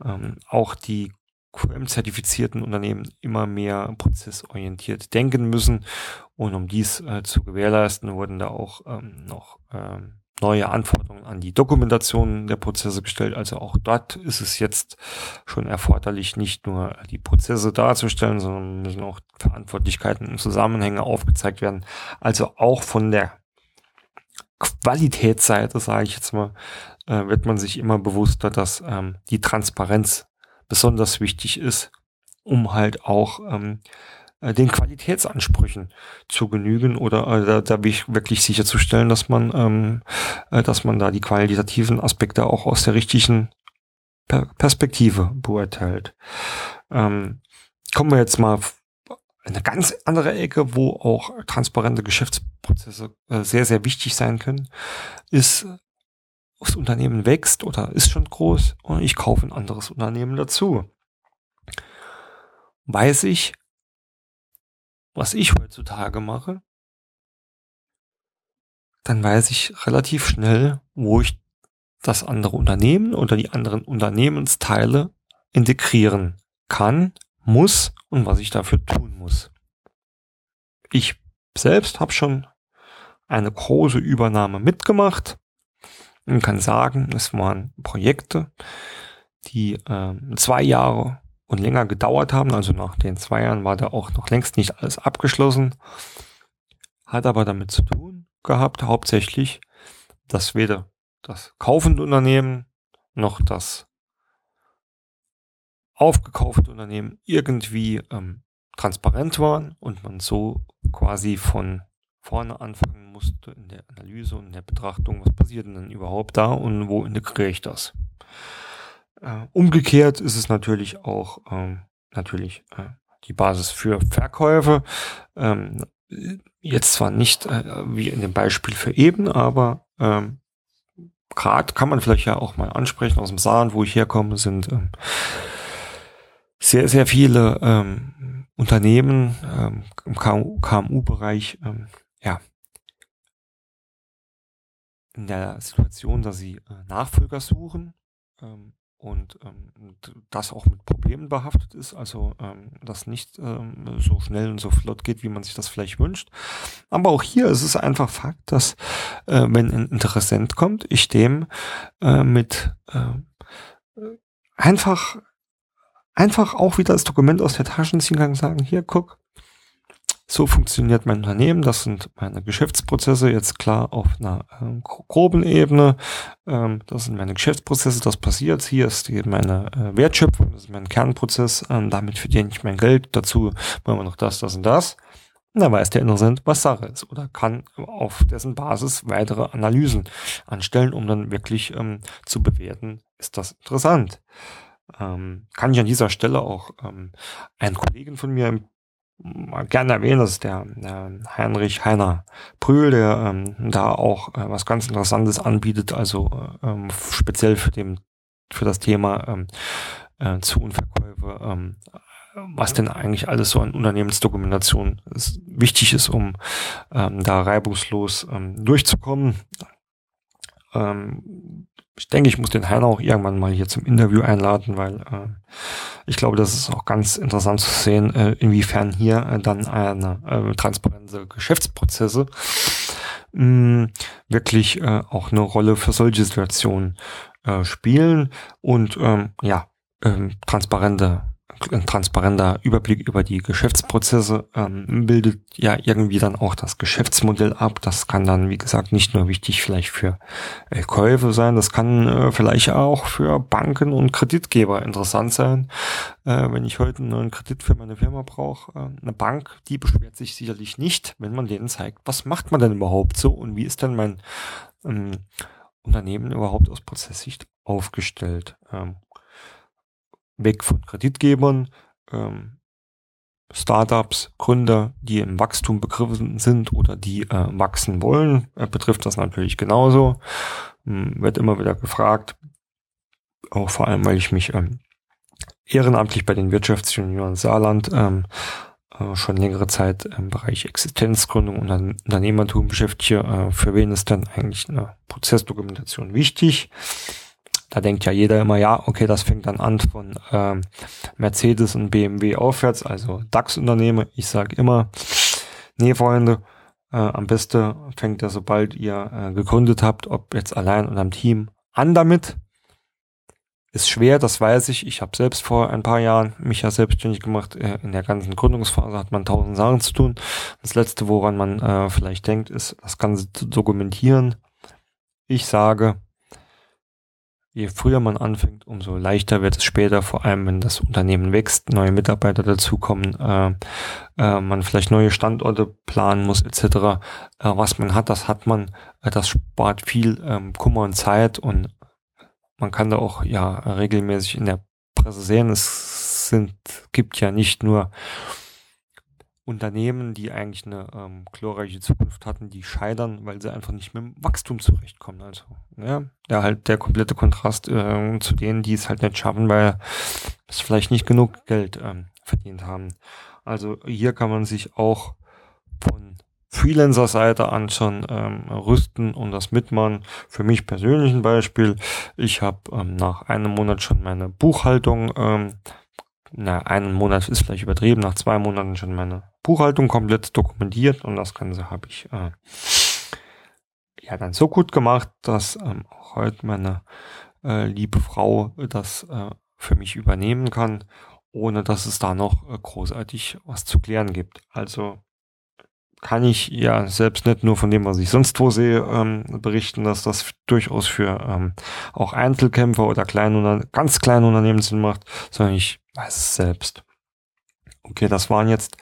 ähm, auch die QM-zertifizierten Unternehmen immer mehr prozessorientiert denken müssen. Und um dies äh, zu gewährleisten, wurden da auch ähm, noch ähm, neue Anforderungen an die Dokumentation der Prozesse gestellt. Also auch dort ist es jetzt schon erforderlich, nicht nur die Prozesse darzustellen, sondern müssen auch Verantwortlichkeiten und Zusammenhänge aufgezeigt werden. Also auch von der Qualitätsseite, sage ich jetzt mal, äh, wird man sich immer bewusster, dass ähm, die Transparenz besonders wichtig ist, um halt auch ähm, äh, den Qualitätsansprüchen zu genügen oder äh, da, da wirklich sicherzustellen, dass man, ähm, äh, dass man da die qualitativen Aspekte auch aus der richtigen per Perspektive beurteilt. Ähm, kommen wir jetzt mal eine ganz andere Ecke, wo auch transparente Geschäftsprozesse äh, sehr, sehr wichtig sein können, ist, das Unternehmen wächst oder ist schon groß und ich kaufe ein anderes Unternehmen dazu. Weiß ich, was ich heutzutage mache, dann weiß ich relativ schnell, wo ich das andere Unternehmen oder die anderen Unternehmensteile integrieren kann, muss und was ich dafür tun muss. Ich selbst habe schon eine große Übernahme mitgemacht und kann sagen, es waren Projekte, die äh, zwei Jahre und länger gedauert haben. Also nach den zwei Jahren war da auch noch längst nicht alles abgeschlossen. Hat aber damit zu tun gehabt, hauptsächlich, dass weder das kaufende Unternehmen noch das aufgekaufte Unternehmen irgendwie ähm, transparent waren und man so quasi von vorne anfangen musste in der Analyse und in der Betrachtung, was passiert denn überhaupt da und wo integriere ich das. Äh, umgekehrt ist es natürlich auch ähm, natürlich äh, die Basis für Verkäufe. Ähm, jetzt zwar nicht äh, wie in dem Beispiel für eben, aber ähm, gerade kann man vielleicht ja auch mal ansprechen aus dem Saarland, wo ich herkomme, sind ähm, sehr, sehr viele ähm, Unternehmen ähm, im KMU-Bereich ähm, ja, in der Situation, dass sie äh, Nachfolger suchen ähm, und ähm, das auch mit Problemen behaftet ist, also ähm, das nicht ähm, so schnell und so flott geht, wie man sich das vielleicht wünscht. Aber auch hier ist es einfach Fakt, dass äh, wenn ein Interessent kommt, ich dem äh, mit äh, einfach einfach auch wieder das Dokument aus der Tasche ziehen kann und sagen, hier guck, so funktioniert mein Unternehmen, das sind meine Geschäftsprozesse, jetzt klar auf einer äh, groben Ebene. Ähm, das sind meine Geschäftsprozesse, das passiert. Hier ist die, meine äh, Wertschöpfung, das ist mein Kernprozess. Ähm, damit verdiene ich mein Geld. Dazu wollen wir noch das, das und das. Und dann weiß der Interessent, was Sache ist oder kann auf dessen Basis weitere Analysen anstellen, um dann wirklich ähm, zu bewerten, ist das interessant. Ähm, kann ich an dieser Stelle auch ähm, einen Kollegen von mir mal gerne erwähnen, das ist der, der Heinrich Heiner Prühl, der ähm, da auch äh, was ganz Interessantes anbietet, also ähm, speziell für dem für das Thema ähm, äh, Zu- und Verkäufe, ähm, was denn eigentlich alles so an Unternehmensdokumentation ist, wichtig ist, um ähm, da reibungslos ähm, durchzukommen. Ähm, ich denke, ich muss den Heiner auch irgendwann mal hier zum Interview einladen, weil äh, ich glaube, das ist auch ganz interessant zu sehen, äh, inwiefern hier äh, dann eine äh, transparente Geschäftsprozesse mh, wirklich äh, auch eine Rolle für solche Situationen äh, spielen und ähm, ja, ähm, transparente ein transparenter Überblick über die Geschäftsprozesse ähm, bildet ja irgendwie dann auch das Geschäftsmodell ab. Das kann dann, wie gesagt, nicht nur wichtig vielleicht für äh, Käufe sein, das kann äh, vielleicht auch für Banken und Kreditgeber interessant sein. Äh, wenn ich heute einen neuen Kredit für meine Firma brauche, äh, eine Bank, die beschwert sich sicherlich nicht, wenn man denen zeigt, was macht man denn überhaupt so und wie ist denn mein ähm, Unternehmen überhaupt aus Prozesssicht aufgestellt. Ähm, weg von Kreditgebern, ähm, Startups, Gründer, die im Wachstum begriffen sind oder die äh, wachsen wollen, äh, betrifft das natürlich genauso. Ähm, wird immer wieder gefragt, auch vor allem, weil ich mich ähm, ehrenamtlich bei den Wirtschaftsjunioren Saarland ähm, äh, schon längere Zeit im Bereich Existenzgründung und Unternehmertum beschäftige. Äh, für wen ist dann eigentlich eine Prozessdokumentation wichtig? Da denkt ja jeder immer, ja, okay, das fängt dann an von ähm, Mercedes und BMW aufwärts, also DAX-Unternehmen. Ich sage immer, nee, Freunde, äh, am besten fängt er, sobald ihr äh, gegründet habt, ob jetzt allein oder am Team, an damit. Ist schwer, das weiß ich. Ich habe selbst vor ein paar Jahren mich ja selbstständig gemacht. Äh, in der ganzen Gründungsphase hat man tausend Sachen zu tun. Das Letzte, woran man äh, vielleicht denkt, ist, das Ganze zu dokumentieren. Ich sage, je früher man anfängt, umso leichter wird es später, vor allem wenn das Unternehmen wächst, neue Mitarbeiter dazukommen, äh, äh, man vielleicht neue Standorte planen muss etc. Äh, was man hat, das hat man. Äh, das spart viel ähm, Kummer und Zeit und man kann da auch ja regelmäßig in der Presse sehen, es sind, gibt ja nicht nur Unternehmen, die eigentlich eine ähm, glorreiche Zukunft hatten, die scheitern, weil sie einfach nicht mit dem Wachstum zurechtkommen. Also, ja, ja halt der komplette Kontrast äh, zu denen, die es halt nicht schaffen, weil es vielleicht nicht genug Geld ähm, verdient haben. Also hier kann man sich auch von Freelancer-Seite an schon ähm, rüsten und das mitmachen. Für mich persönlich ein Beispiel. Ich habe ähm, nach einem Monat schon meine Buchhaltung ähm, na, einen Monat ist vielleicht übertrieben, nach zwei Monaten schon meine Buchhaltung komplett dokumentiert und das Ganze habe ich äh, ja dann so gut gemacht, dass ähm, auch heute meine äh, liebe Frau das äh, für mich übernehmen kann, ohne dass es da noch äh, großartig was zu klären gibt. Also kann ich ja selbst nicht nur von dem, was ich sonst wo sehe, ähm, berichten, dass das durchaus für ähm, auch Einzelkämpfer oder kleine, ganz kleine Unternehmen Sinn macht, sondern ich weiß es selbst. Okay, das waren jetzt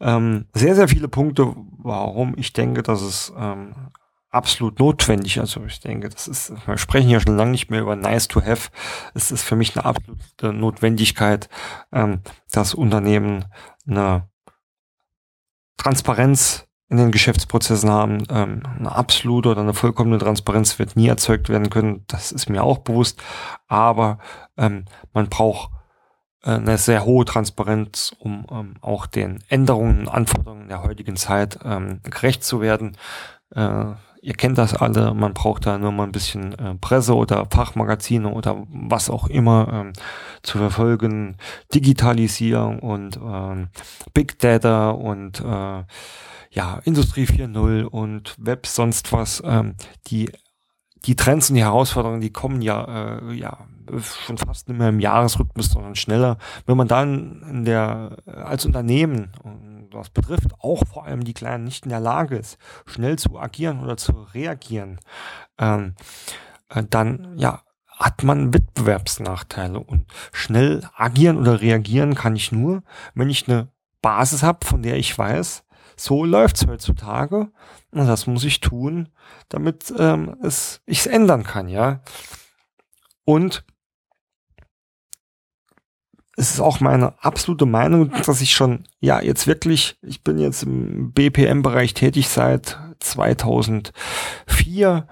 ähm, sehr, sehr viele Punkte, warum ich denke, dass es ähm, absolut notwendig. Also ich denke, das ist, wir sprechen ja schon lange nicht mehr über nice to have. Es ist für mich eine absolute Notwendigkeit, ähm, dass Unternehmen eine Transparenz in den Geschäftsprozessen haben. Ähm, eine absolute oder eine vollkommene Transparenz wird nie erzeugt werden können. Das ist mir auch bewusst. Aber ähm, man braucht äh, eine sehr hohe Transparenz, um ähm, auch den Änderungen und Anforderungen der heutigen Zeit ähm, gerecht zu werden. Äh, ihr kennt das alle, man braucht da nur mal ein bisschen äh, Presse oder Fachmagazine oder was auch immer ähm, zu verfolgen. Digitalisierung und ähm, Big Data und äh, ja, Industrie 4.0 und Web, sonst was. Ähm, die, die Trends und die Herausforderungen, die kommen ja, äh, ja schon fast nicht mehr im Jahresrhythmus, sondern schneller. Wenn man dann in der, als Unternehmen, was betrifft, auch vor allem die Kleinen nicht in der Lage ist, schnell zu agieren oder zu reagieren, ähm, äh, dann, ja, hat man Wettbewerbsnachteile und schnell agieren oder reagieren kann ich nur, wenn ich eine Basis habe, von der ich weiß, so läuft's heutzutage und das muss ich tun, damit ähm, es ich es ändern kann, ja. Und es ist auch meine absolute Meinung, dass ich schon, ja, jetzt wirklich, ich bin jetzt im BPM-Bereich tätig seit 2004,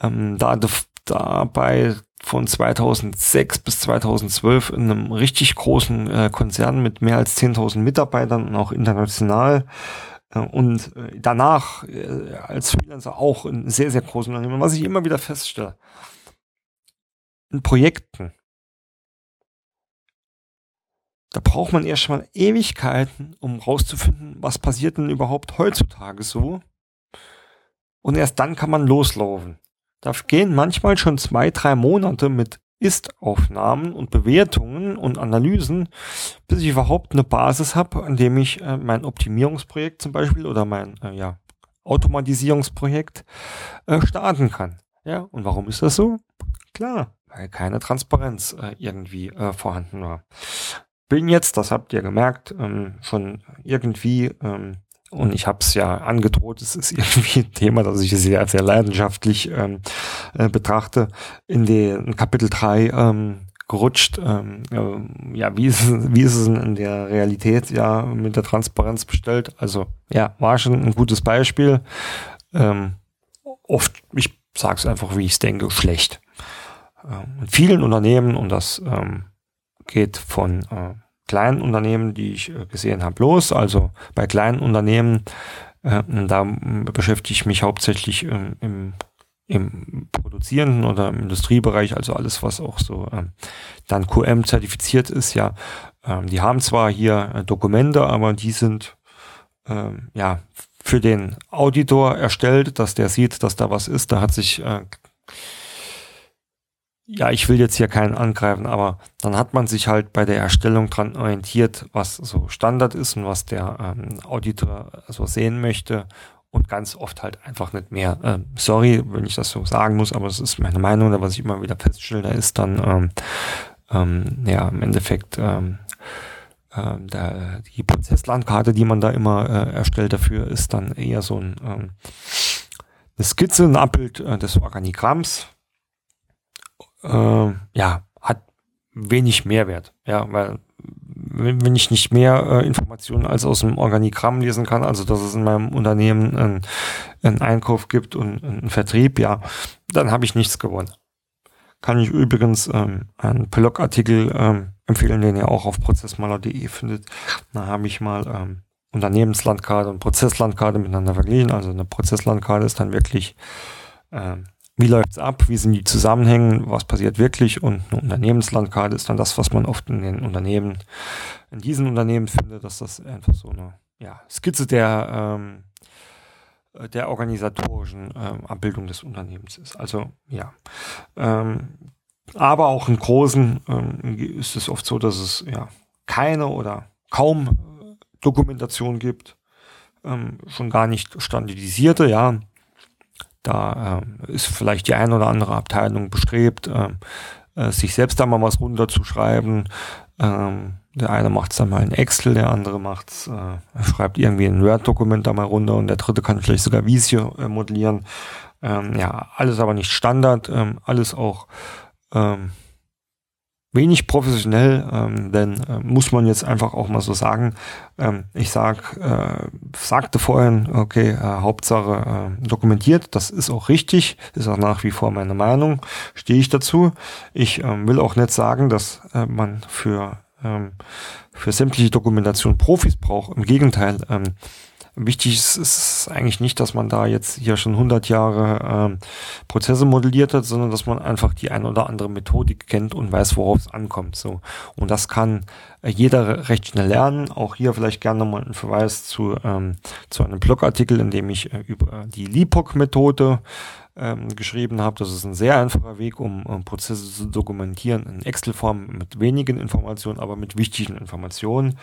ähm, da dabei von 2006 bis 2012 in einem richtig großen äh, Konzern mit mehr als 10.000 Mitarbeitern und auch international äh, und äh, danach äh, als Freelancer auch in sehr, sehr großen Unternehmen. Was ich immer wieder feststelle, in Projekten, da braucht man erstmal Ewigkeiten, um rauszufinden, was passiert denn überhaupt heutzutage so. Und erst dann kann man loslaufen. Da gehen manchmal schon zwei, drei Monate mit Ist-Aufnahmen und Bewertungen und Analysen, bis ich überhaupt eine Basis habe, an dem ich äh, mein Optimierungsprojekt zum Beispiel oder mein äh, ja, Automatisierungsprojekt äh, starten kann. Ja, und warum ist das so? Klar, weil keine Transparenz äh, irgendwie äh, vorhanden war bin jetzt, das habt ihr gemerkt, ähm, schon irgendwie, ähm, und ich habe es ja angedroht, es ist irgendwie ein Thema, das ich sehr, sehr leidenschaftlich ähm, äh, betrachte, in den Kapitel 3 ähm, gerutscht. Ähm, äh, ja, wie ist, es, wie ist es in der Realität ja mit der Transparenz bestellt? Also ja, war schon ein gutes Beispiel. Ähm, oft, ich sage es einfach, wie ich denke, schlecht. Ähm, in vielen Unternehmen, und das ähm, geht von äh, kleinen Unternehmen, die ich äh, gesehen habe, los. Also bei kleinen Unternehmen, äh, da beschäftige ich mich hauptsächlich ähm, im im produzierenden oder im Industriebereich, also alles, was auch so ähm, dann QM zertifiziert ist, ja, ähm, die haben zwar hier äh, Dokumente, aber die sind ja für den Auditor erstellt, dass der sieht, dass da was ist. Da hat sich äh, ja, ich will jetzt hier keinen angreifen, aber dann hat man sich halt bei der Erstellung dran orientiert, was so Standard ist und was der ähm, Auditor so sehen möchte und ganz oft halt einfach nicht mehr. Ähm, sorry, wenn ich das so sagen muss, aber es ist meine Meinung, was ich immer wieder feststelle, da ist dann ähm, ähm, ja im Endeffekt ähm, ähm, der, die Prozesslandkarte, die man da immer äh, erstellt dafür, ist dann eher so ein ähm, eine Skizze, ein Abbild äh, des Organigramms äh, ja, hat wenig Mehrwert. Ja, weil wenn, ich nicht mehr äh, Informationen als aus dem Organigramm lesen kann, also dass es in meinem Unternehmen einen, einen Einkauf gibt und einen Vertrieb, ja, dann habe ich nichts gewonnen. Kann ich übrigens ähm, einen Blogartikel ähm, empfehlen, den ihr auch auf prozessmaler.de findet. Da habe ich mal ähm, Unternehmenslandkarte und Prozesslandkarte miteinander verglichen. Also eine Prozesslandkarte ist dann wirklich ähm, wie läuft's ab, wie sind die Zusammenhänge, was passiert wirklich und eine Unternehmenslandkarte ist dann das, was man oft in den Unternehmen, in diesen Unternehmen findet, dass das einfach so eine ja, Skizze der, ähm, der organisatorischen ähm, Abbildung des Unternehmens ist. Also ja. Ähm, aber auch in großen ähm, ist es oft so, dass es ja keine oder kaum Dokumentation gibt, ähm, schon gar nicht standardisierte, ja. Da äh, ist vielleicht die eine oder andere Abteilung bestrebt, äh, äh, sich selbst da mal was runterzuschreiben. Ähm, der eine macht es dann mal in Excel, der andere macht's, äh, schreibt irgendwie ein Word-Dokument da mal runter und der dritte kann vielleicht sogar Visio äh, modellieren. Ähm, ja, alles aber nicht Standard, ähm, alles auch ähm, wenig professionell, ähm, denn äh, muss man jetzt einfach auch mal so sagen. Ähm, ich sag, äh, sagte vorhin, okay, äh, Hauptsache äh, dokumentiert, das ist auch richtig, ist auch nach wie vor meine Meinung, stehe ich dazu. Ich ähm, will auch nicht sagen, dass äh, man für ähm, für sämtliche Dokumentation Profis braucht. Im Gegenteil, ähm, Wichtig ist, ist eigentlich nicht, dass man da jetzt hier schon 100 Jahre ähm, Prozesse modelliert hat, sondern dass man einfach die ein oder andere Methodik kennt und weiß, worauf es ankommt. So und das kann äh, jeder recht schnell lernen. Auch hier vielleicht gerne nochmal ein Verweis zu ähm, zu einem Blogartikel, in dem ich äh, über die LIPOC-Methode ähm, geschrieben habe. Das ist ein sehr einfacher Weg, um, um Prozesse zu dokumentieren in Excel-Form mit wenigen Informationen, aber mit wichtigen Informationen.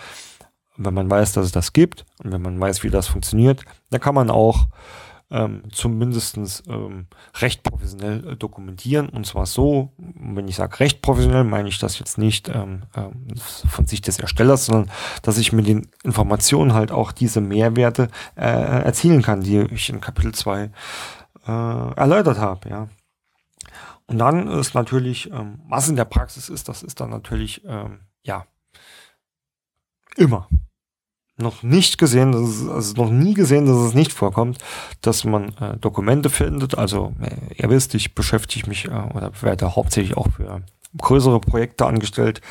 Und wenn man weiß, dass es das gibt und wenn man weiß, wie das funktioniert, dann kann man auch ähm, zumindestens ähm, recht professionell äh, dokumentieren. Und zwar so, wenn ich sage recht professionell, meine ich das jetzt nicht ähm, ähm, von Sicht des Erstellers, sondern dass ich mit den Informationen halt auch diese Mehrwerte äh, erzielen kann, die ich in Kapitel 2 äh, erläutert habe. Ja. Und dann ist natürlich, ähm, was in der Praxis ist, das ist dann natürlich, ähm, ja, immer noch nicht gesehen, es, also noch nie gesehen, dass es nicht vorkommt, dass man äh, Dokumente findet. Also äh, ihr wisst, ich beschäftige mich äh, oder werde hauptsächlich auch für größere Projekte angestellt.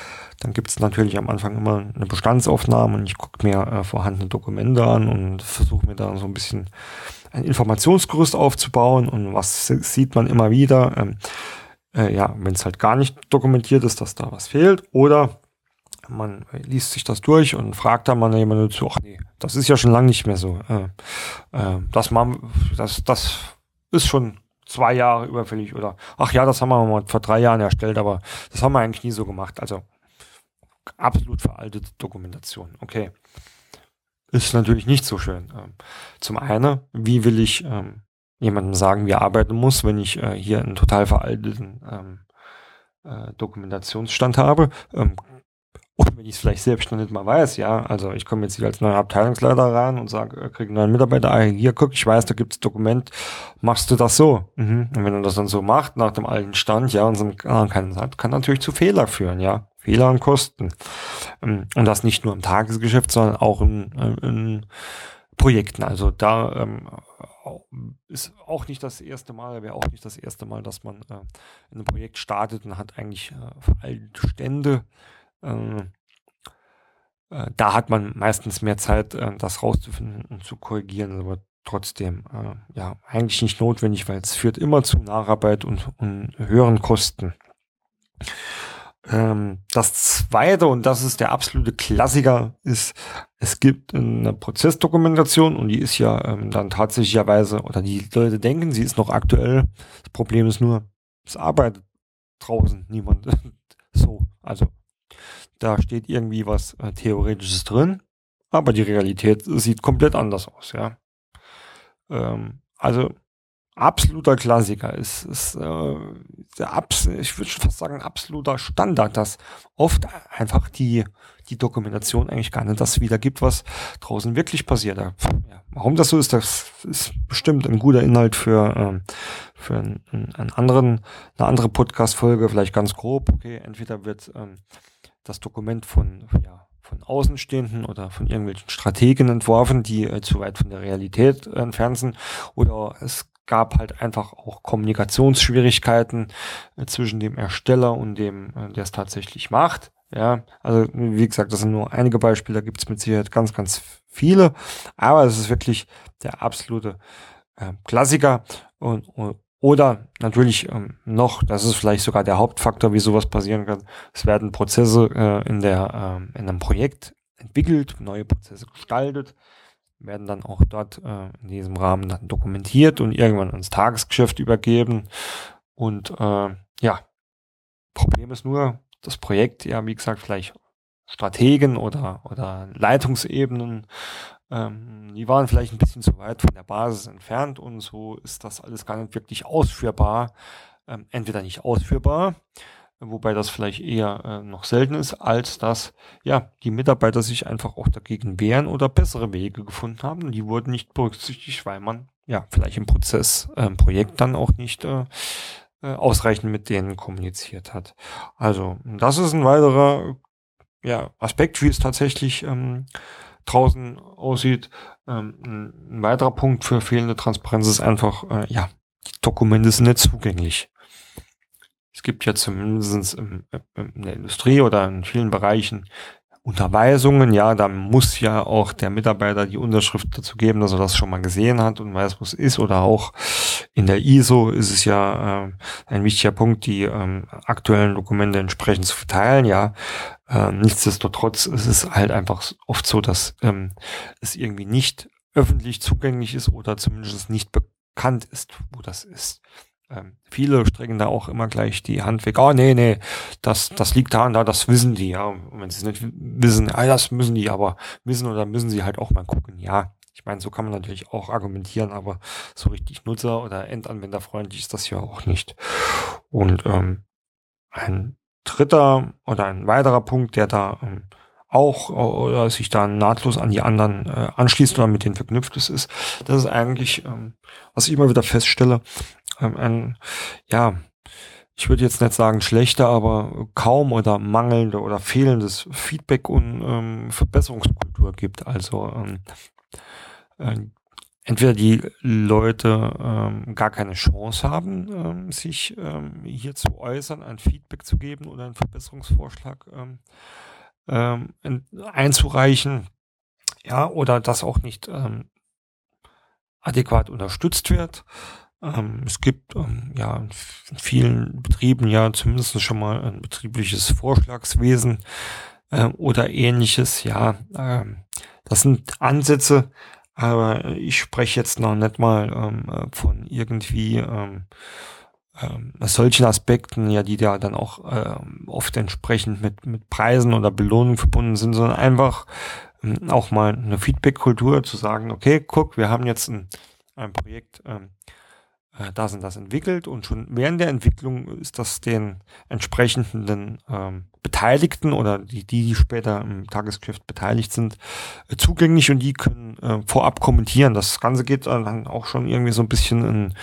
Dann gibt es natürlich am Anfang immer eine Bestandsaufnahme und ich gucke mir äh, vorhandene Dokumente an und versuche mir da so ein bisschen ein Informationsgerüst aufzubauen und was sieht man immer wieder. Ähm, äh, ja, wenn es halt gar nicht dokumentiert ist, dass da was fehlt oder man liest sich das durch und fragt dann mal jemanden zu, ach nee, das ist ja schon lange nicht mehr so. Äh, äh, das, man, das, das ist schon zwei Jahre überfällig oder ach ja, das haben wir mal vor drei Jahren erstellt, aber das haben wir eigentlich nie so gemacht. Also absolut veraltete Dokumentation. Okay. Ist natürlich nicht so schön. Ähm, zum einen, wie will ich ähm, jemandem sagen, wie er arbeiten muss, wenn ich äh, hier einen total veralteten ähm, äh, Dokumentationsstand habe? Ähm, wenn ich es vielleicht selbst noch nicht mal weiß, ja, also ich komme jetzt hier als neuer Abteilungsleiter rein und sage, äh, kriege einen neuen Mitarbeiter, ah, hier guck, ich weiß, da gibt's Dokument, machst du das so? Mhm. Und wenn er das dann so macht, nach dem alten Stand, ja, und so ah, kann, kann natürlich zu Fehler führen, ja. Fehler und Kosten. Ähm, und das nicht nur im Tagesgeschäft, sondern auch in, äh, in Projekten. Also da ähm, ist auch nicht das erste Mal, wäre auch nicht das erste Mal, dass man äh, in einem Projekt startet und hat eigentlich äh, veraltete Stände ähm, äh, da hat man meistens mehr Zeit, äh, das rauszufinden und zu korrigieren. Aber trotzdem äh, ja eigentlich nicht notwendig, weil es führt immer zu Nacharbeit und, und höheren Kosten. Ähm, das zweite, und das ist der absolute Klassiker, ist, es gibt eine Prozessdokumentation und die ist ja ähm, dann tatsächlicherweise, oder die Leute denken, sie ist noch aktuell. Das Problem ist nur, es arbeitet draußen niemand so. Also da steht irgendwie was äh, Theoretisches drin, aber die Realität sieht komplett anders aus, ja. Ähm, also absoluter Klassiker. ist, ist äh, Abs ich würde schon fast sagen, absoluter Standard, dass oft einfach die, die Dokumentation eigentlich gar nicht das wiedergibt, was draußen wirklich passiert. Ja, warum das so ist, das ist bestimmt ein guter Inhalt für, ähm, für einen, einen anderen, eine andere Podcast-Folge, vielleicht ganz grob. Okay, entweder wird ähm, das Dokument von, ja, von Außenstehenden oder von irgendwelchen Strategen entworfen, die äh, zu weit von der Realität entfernt sind, oder es gab halt einfach auch Kommunikationsschwierigkeiten äh, zwischen dem Ersteller und dem, äh, der es tatsächlich macht. Ja, also wie gesagt, das sind nur einige Beispiele, da gibt es mit Sicherheit ganz, ganz viele, aber es ist wirklich der absolute äh, Klassiker. Und oder natürlich ähm, noch, das ist vielleicht sogar der Hauptfaktor, wie sowas passieren kann. Es werden Prozesse äh, in der äh, in einem Projekt entwickelt, neue Prozesse gestaltet werden dann auch dort äh, in diesem Rahmen dann dokumentiert und irgendwann ins Tagesgeschäft übergeben. Und äh, ja, Problem ist nur, das Projekt, ja, wie gesagt, vielleicht Strategen oder, oder Leitungsebenen, ähm, die waren vielleicht ein bisschen zu weit von der Basis entfernt und so ist das alles gar nicht wirklich ausführbar. Ähm, entweder nicht ausführbar wobei das vielleicht eher äh, noch selten ist, als dass ja die Mitarbeiter sich einfach auch dagegen wehren oder bessere Wege gefunden haben. Die wurden nicht berücksichtigt, weil man ja vielleicht im Prozess, äh, im Projekt dann auch nicht äh, äh, ausreichend mit denen kommuniziert hat. Also das ist ein weiterer ja, Aspekt, wie es tatsächlich ähm, draußen aussieht. Ähm, ein weiterer Punkt für fehlende Transparenz ist einfach, äh, ja, die Dokumente sind nicht zugänglich. Es gibt ja zumindest in der Industrie oder in vielen Bereichen Unterweisungen, ja, da muss ja auch der Mitarbeiter die Unterschrift dazu geben, dass er das schon mal gesehen hat und weiß, was es ist. Oder auch in der ISO ist es ja äh, ein wichtiger Punkt, die ähm, aktuellen Dokumente entsprechend zu verteilen, ja. Äh, nichtsdestotrotz ist es halt einfach oft so, dass ähm, es irgendwie nicht öffentlich zugänglich ist oder zumindest nicht bekannt ist, wo das ist. Ähm, viele strecken da auch immer gleich die Hand weg. Oh, nee, nee, das, das liegt da und da, das wissen die, ja. Und wenn sie es nicht wissen, ah, das müssen die aber wissen oder müssen sie halt auch mal gucken. Ja, ich meine, so kann man natürlich auch argumentieren, aber so richtig nutzer- oder endanwenderfreundlich ist das ja auch nicht. Und ähm, ein dritter oder ein weiterer Punkt, der da ähm, auch oder sich da nahtlos an die anderen äh, anschließt oder mit denen verknüpft ist, ist, das ist eigentlich, ähm, was ich immer wieder feststelle, ähm, ein, ja, ich würde jetzt nicht sagen schlechter, aber kaum oder mangelnde oder fehlendes Feedback und ähm, Verbesserungskultur gibt. Also ähm, äh, entweder die Leute ähm, gar keine Chance haben, ähm, sich ähm, hier zu äußern, ein Feedback zu geben oder einen Verbesserungsvorschlag ähm, ähm, einzureichen, ja, oder das auch nicht ähm, adäquat unterstützt wird. Ähm, es gibt ähm, ja in vielen Betrieben ja zumindest schon mal ein betriebliches Vorschlagswesen äh, oder ähnliches. Ja, ähm, das sind Ansätze, aber ich spreche jetzt noch nicht mal ähm, äh, von irgendwie ähm, ähm, solchen Aspekten, ja, die da dann auch äh, oft entsprechend mit, mit Preisen oder Belohnungen verbunden sind, sondern einfach ähm, auch mal eine Feedback-Kultur zu sagen, okay, guck, wir haben jetzt ein, ein Projekt, ähm, äh, das und das entwickelt und schon während der Entwicklung ist das den entsprechenden ähm, Beteiligten oder die, die später im Tagesgeschäft beteiligt sind, äh, zugänglich und die können äh, vorab kommentieren. Das Ganze geht dann auch schon irgendwie so ein bisschen in,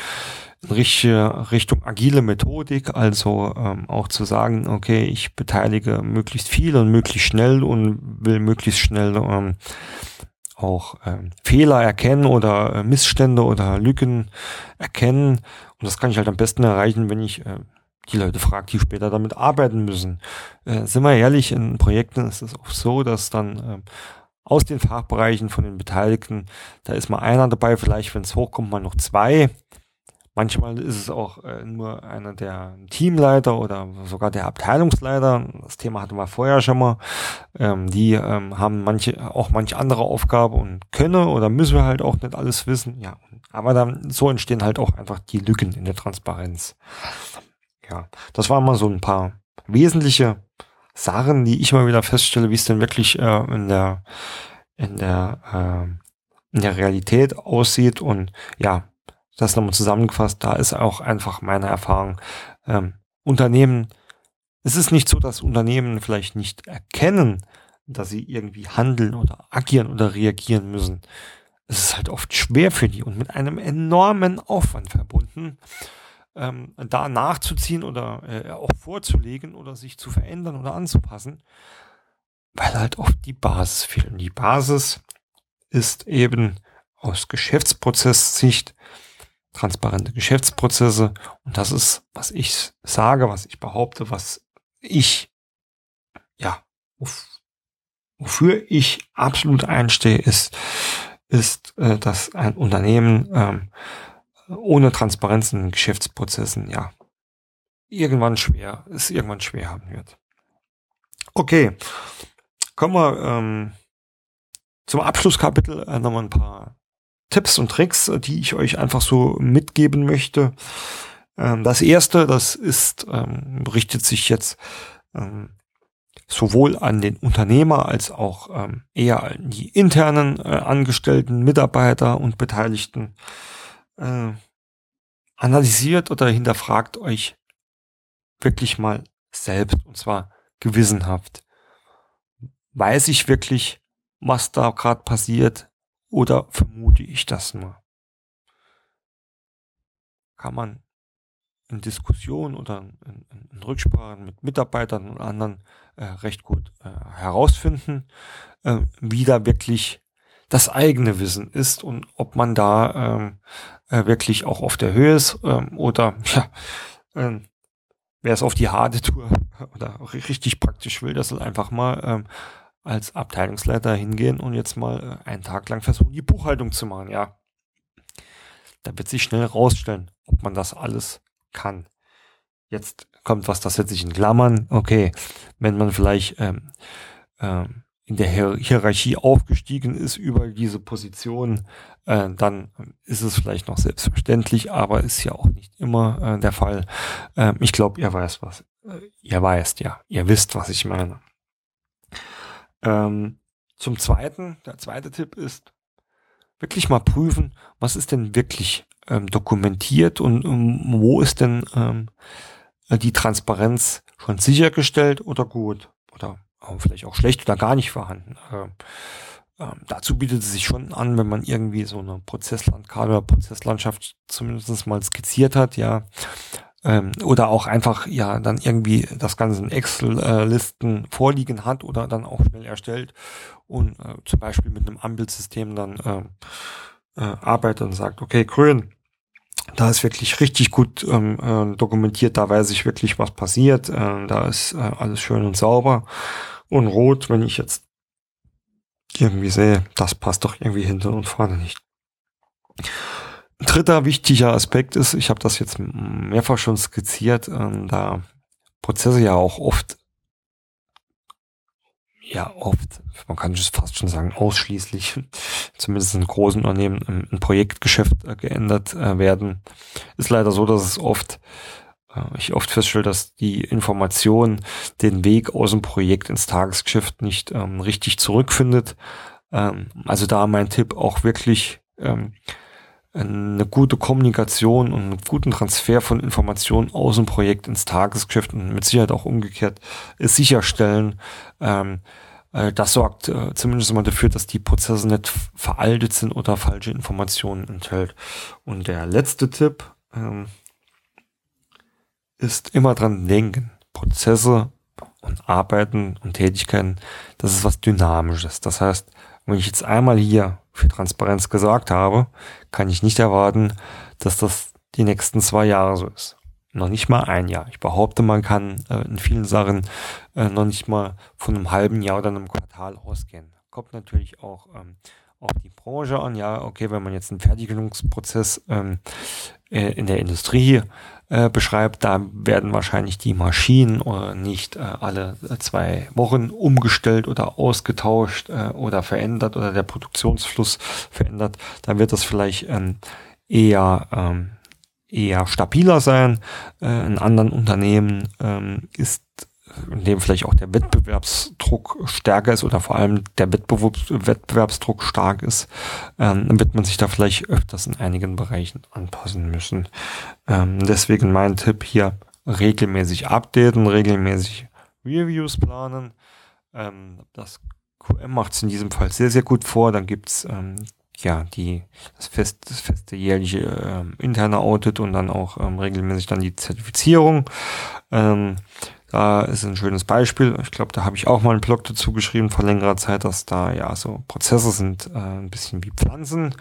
in richtige Richtung agile Methodik, also ähm, auch zu sagen, okay, ich beteilige möglichst viel und möglichst schnell und will möglichst schnell ähm, auch ähm, Fehler erkennen oder äh, Missstände oder Lücken erkennen. Und das kann ich halt am besten erreichen, wenn ich äh, die Leute frage, die später damit arbeiten müssen. Äh, sind wir ehrlich, in Projekten ist es oft so, dass dann äh, aus den Fachbereichen von den Beteiligten. Da ist mal einer dabei, vielleicht, wenn es hochkommt, mal noch zwei. Manchmal ist es auch äh, nur einer der Teamleiter oder sogar der Abteilungsleiter. Das Thema hatten wir vorher schon mal. Ähm, die ähm, haben manche auch manche andere Aufgabe und können oder müssen halt auch nicht alles wissen. Ja, aber dann so entstehen halt auch einfach die Lücken in der Transparenz. Ja, das waren mal so ein paar wesentliche Sachen, die ich mal wieder feststelle, wie es denn wirklich äh, in der in der äh, in der Realität aussieht und ja, das nochmal zusammengefasst, da ist auch einfach meine Erfahrung, ähm, Unternehmen, es ist nicht so, dass Unternehmen vielleicht nicht erkennen, dass sie irgendwie handeln oder agieren oder reagieren müssen. Es ist halt oft schwer für die und mit einem enormen Aufwand verbunden, ähm, da nachzuziehen oder äh, auch vorzulegen oder sich zu verändern oder anzupassen, weil halt oft die Basis fehlt. Und die Basis ist eben aus Geschäftsprozesssicht transparente Geschäftsprozesse. Und das ist, was ich sage, was ich behaupte, was ich, ja, wofür ich absolut einstehe, ist, ist, äh, dass ein Unternehmen ähm, ohne Transparenz in Geschäftsprozessen, ja, irgendwann schwer, es irgendwann schwer haben wird. Okay, kommen wir ähm, zum Abschlusskapitel äh, nochmal ein paar Tipps und Tricks, die ich euch einfach so mitgeben möchte. Ähm, das erste, das ist, ähm, richtet sich jetzt ähm, sowohl an den Unternehmer als auch eher an die internen äh, Angestellten, Mitarbeiter und Beteiligten. Äh, analysiert oder hinterfragt euch wirklich mal selbst und zwar gewissenhaft. Weiß ich wirklich, was da gerade passiert? Oder vermute ich das nur? Kann man in Diskussionen oder in, in, Rücksprachen mit Mitarbeitern und anderen äh, recht gut äh, herausfinden, äh, wie da wirklich das eigene Wissen ist und ob man da ähm, äh, wirklich auch auf der Höhe ist ähm, oder ja, ähm, wer es auf die harte Tour oder richtig praktisch will, das soll einfach mal ähm, als Abteilungsleiter hingehen und jetzt mal äh, einen Tag lang versuchen, die Buchhaltung zu machen. Ja, da wird sich schnell rausstellen, ob man das alles kann. Jetzt kommt was, das setze ich in Klammern. Okay, wenn man vielleicht ähm, ähm, in der Hier Hierarchie aufgestiegen ist über diese Position, äh, dann ist es vielleicht noch selbstverständlich, aber ist ja auch nicht immer äh, der Fall. Ähm, ich glaube, ihr weiß was. Äh, ihr weißt ja, ihr wisst, was ich meine. Ähm, zum Zweiten, der zweite Tipp ist, wirklich mal prüfen, was ist denn wirklich ähm, dokumentiert und um, wo ist denn ähm, die Transparenz schon sichergestellt oder gut oder auch vielleicht auch schlecht oder gar nicht vorhanden. Ähm, ähm, dazu bietet es sich schon an, wenn man irgendwie so eine Prozesslandkarte oder Prozesslandschaft zumindest mal skizziert hat, ja, ähm, oder auch einfach ja dann irgendwie das Ganze in Excel-Listen vorliegen hat oder dann auch schnell erstellt und äh, zum Beispiel mit einem Ampelsystem dann äh, äh, arbeitet und sagt, okay, grün, da ist wirklich richtig gut ähm, äh, dokumentiert, da weiß ich wirklich, was passiert, äh, da ist äh, alles schön und sauber und rot, wenn ich jetzt irgendwie sehe, das passt doch irgendwie hinten und vorne nicht dritter wichtiger Aspekt ist, ich habe das jetzt mehrfach schon skizziert, äh, da Prozesse ja auch oft, ja oft, man kann fast schon sagen ausschließlich, zumindest in großen Unternehmen im, Projektgeschäft äh, geändert äh, werden, ist leider so, dass es oft äh, ich oft feststelle, dass die Information den Weg aus dem Projekt ins Tagesgeschäft nicht ähm, richtig zurückfindet. Ähm, also da mein Tipp auch wirklich ähm, eine gute Kommunikation und einen guten Transfer von Informationen aus dem Projekt ins Tagesgeschäft und mit Sicherheit auch umgekehrt sicherstellen. Ähm, äh, das sorgt äh, zumindest mal dafür, dass die Prozesse nicht veraltet sind oder falsche Informationen enthält. Und der letzte Tipp ähm, ist immer dran denken. Prozesse und Arbeiten und Tätigkeiten, das ist was Dynamisches. Das heißt, wenn ich jetzt einmal hier für Transparenz gesagt habe, kann ich nicht erwarten, dass das die nächsten zwei Jahre so ist. Noch nicht mal ein Jahr. Ich behaupte, man kann äh, in vielen Sachen äh, noch nicht mal von einem halben Jahr oder einem Quartal ausgehen. kommt natürlich auch ähm, auf die Branche an. Ja, okay, wenn man jetzt einen Fertigungsprozess ähm, äh, in der Industrie äh, beschreibt, da werden wahrscheinlich die Maschinen oder nicht äh, alle zwei Wochen umgestellt oder ausgetauscht äh, oder verändert oder der Produktionsfluss verändert. Dann wird das vielleicht ähm, eher ähm, eher stabiler sein. Äh, in anderen Unternehmen ähm, ist in dem vielleicht auch der Wettbewerbsdruck stärker ist oder vor allem der Wettbewerbs Wettbewerbsdruck stark ist, ähm, wird man sich da vielleicht öfters in einigen Bereichen anpassen müssen. Ähm, deswegen mein Tipp hier, regelmäßig updaten, regelmäßig Reviews planen. Ähm, das QM macht es in diesem Fall sehr, sehr gut vor. Dann gibt's ähm, ja die das, fest, das feste jährliche ähm, interne Audit und dann auch ähm, regelmäßig dann die Zertifizierung. Ähm, da ist ein schönes Beispiel. Ich glaube, da habe ich auch mal einen Blog dazu geschrieben vor längerer Zeit, dass da ja so Prozesse sind äh, ein bisschen wie Pflanzen.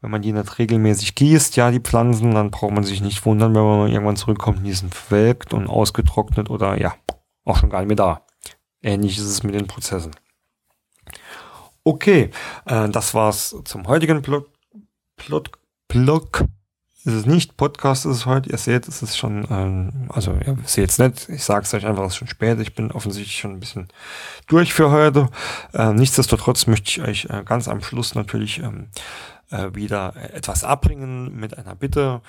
Wenn man die nicht regelmäßig gießt, ja, die Pflanzen, dann braucht man sich nicht wundern, wenn man irgendwann zurückkommt, die sind verwelkt und ausgetrocknet oder ja, auch schon gar nicht mehr da. Ähnlich ist es mit den Prozessen. Okay, äh, das war's zum heutigen Blog. Blog, Blog ist es nicht. Podcast ist es heute. Ihr seht, es ist schon, ähm, also ihr seht es nicht. Ich sage es euch einfach, es ist schon spät. Ich bin offensichtlich schon ein bisschen durch für heute. Äh, nichtsdestotrotz möchte ich euch äh, ganz am Schluss natürlich ähm, äh, wieder etwas abbringen mit einer Bitte.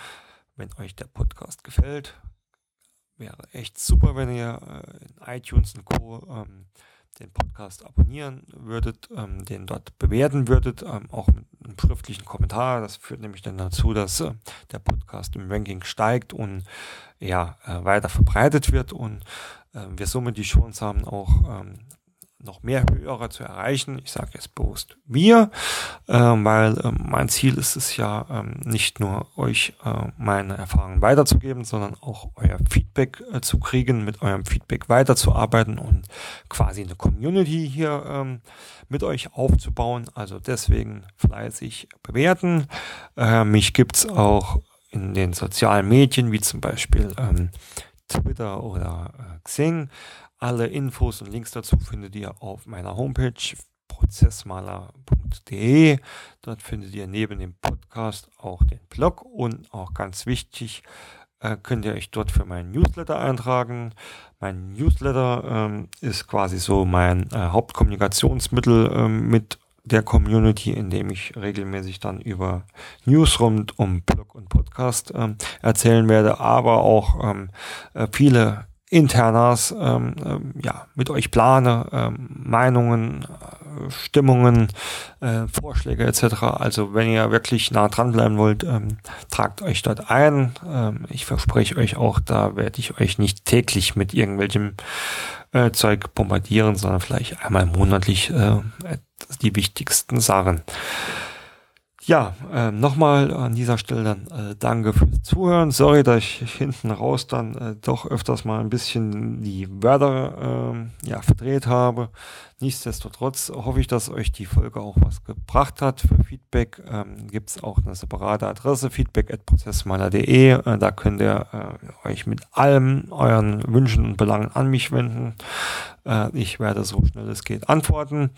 Wenn euch der Podcast gefällt, wäre echt super, wenn ihr äh, in iTunes und Co. Ähm, den Podcast abonnieren würdet, ähm, den dort bewerten würdet, ähm, auch mit einem schriftlichen Kommentar. Das führt nämlich dann dazu, dass äh, der Podcast im Ranking steigt und ja, äh, weiter verbreitet wird und äh, wir somit die Chance haben, auch ähm, noch mehr Hörer zu erreichen. Ich sage jetzt bewusst wir, äh, weil äh, mein Ziel ist es ja ähm, nicht nur euch äh, meine Erfahrungen weiterzugeben, sondern auch euer Feedback äh, zu kriegen, mit eurem Feedback weiterzuarbeiten und quasi eine Community hier ähm, mit euch aufzubauen. Also deswegen fleißig bewerten. Äh, mich gibt's auch in den sozialen Medien, wie zum Beispiel ähm, Twitter oder äh, Xing. Alle Infos und Links dazu findet ihr auf meiner Homepage prozessmaler.de. Dort findet ihr neben dem Podcast auch den Blog und auch ganz wichtig, äh, könnt ihr euch dort für meinen Newsletter eintragen. Mein Newsletter ähm, ist quasi so mein äh, Hauptkommunikationsmittel ähm, mit der Community, in dem ich regelmäßig dann über News rund um Blog und Podcast ähm, erzählen werde, aber auch ähm, äh, viele Internas ähm, ähm, ja, mit euch plane, ähm, Meinungen, äh, Stimmungen, äh, Vorschläge etc. Also wenn ihr wirklich nah dran bleiben wollt, ähm, tragt euch dort ein. Ähm, ich verspreche euch auch, da werde ich euch nicht täglich mit irgendwelchem äh, Zeug bombardieren, sondern vielleicht einmal monatlich äh, die wichtigsten Sachen. Ja, äh, nochmal an dieser Stelle dann äh, danke fürs Zuhören. Sorry, dass ich hinten raus dann äh, doch öfters mal ein bisschen die Wörter äh, ja, verdreht habe. Nichtsdestotrotz hoffe ich, dass euch die Folge auch was gebracht hat. Für Feedback ähm, gibt es auch eine separate Adresse, feedback.prozessmaler.de. Äh, da könnt ihr äh, euch mit allem euren Wünschen und Belangen an mich wenden. Äh, ich werde so schnell es geht antworten.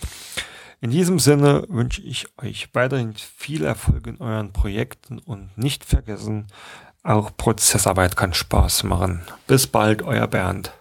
In diesem Sinne wünsche ich euch weiterhin viel Erfolg in euren Projekten und nicht vergessen, auch Prozessarbeit kann Spaß machen. Bis bald, euer Bernd.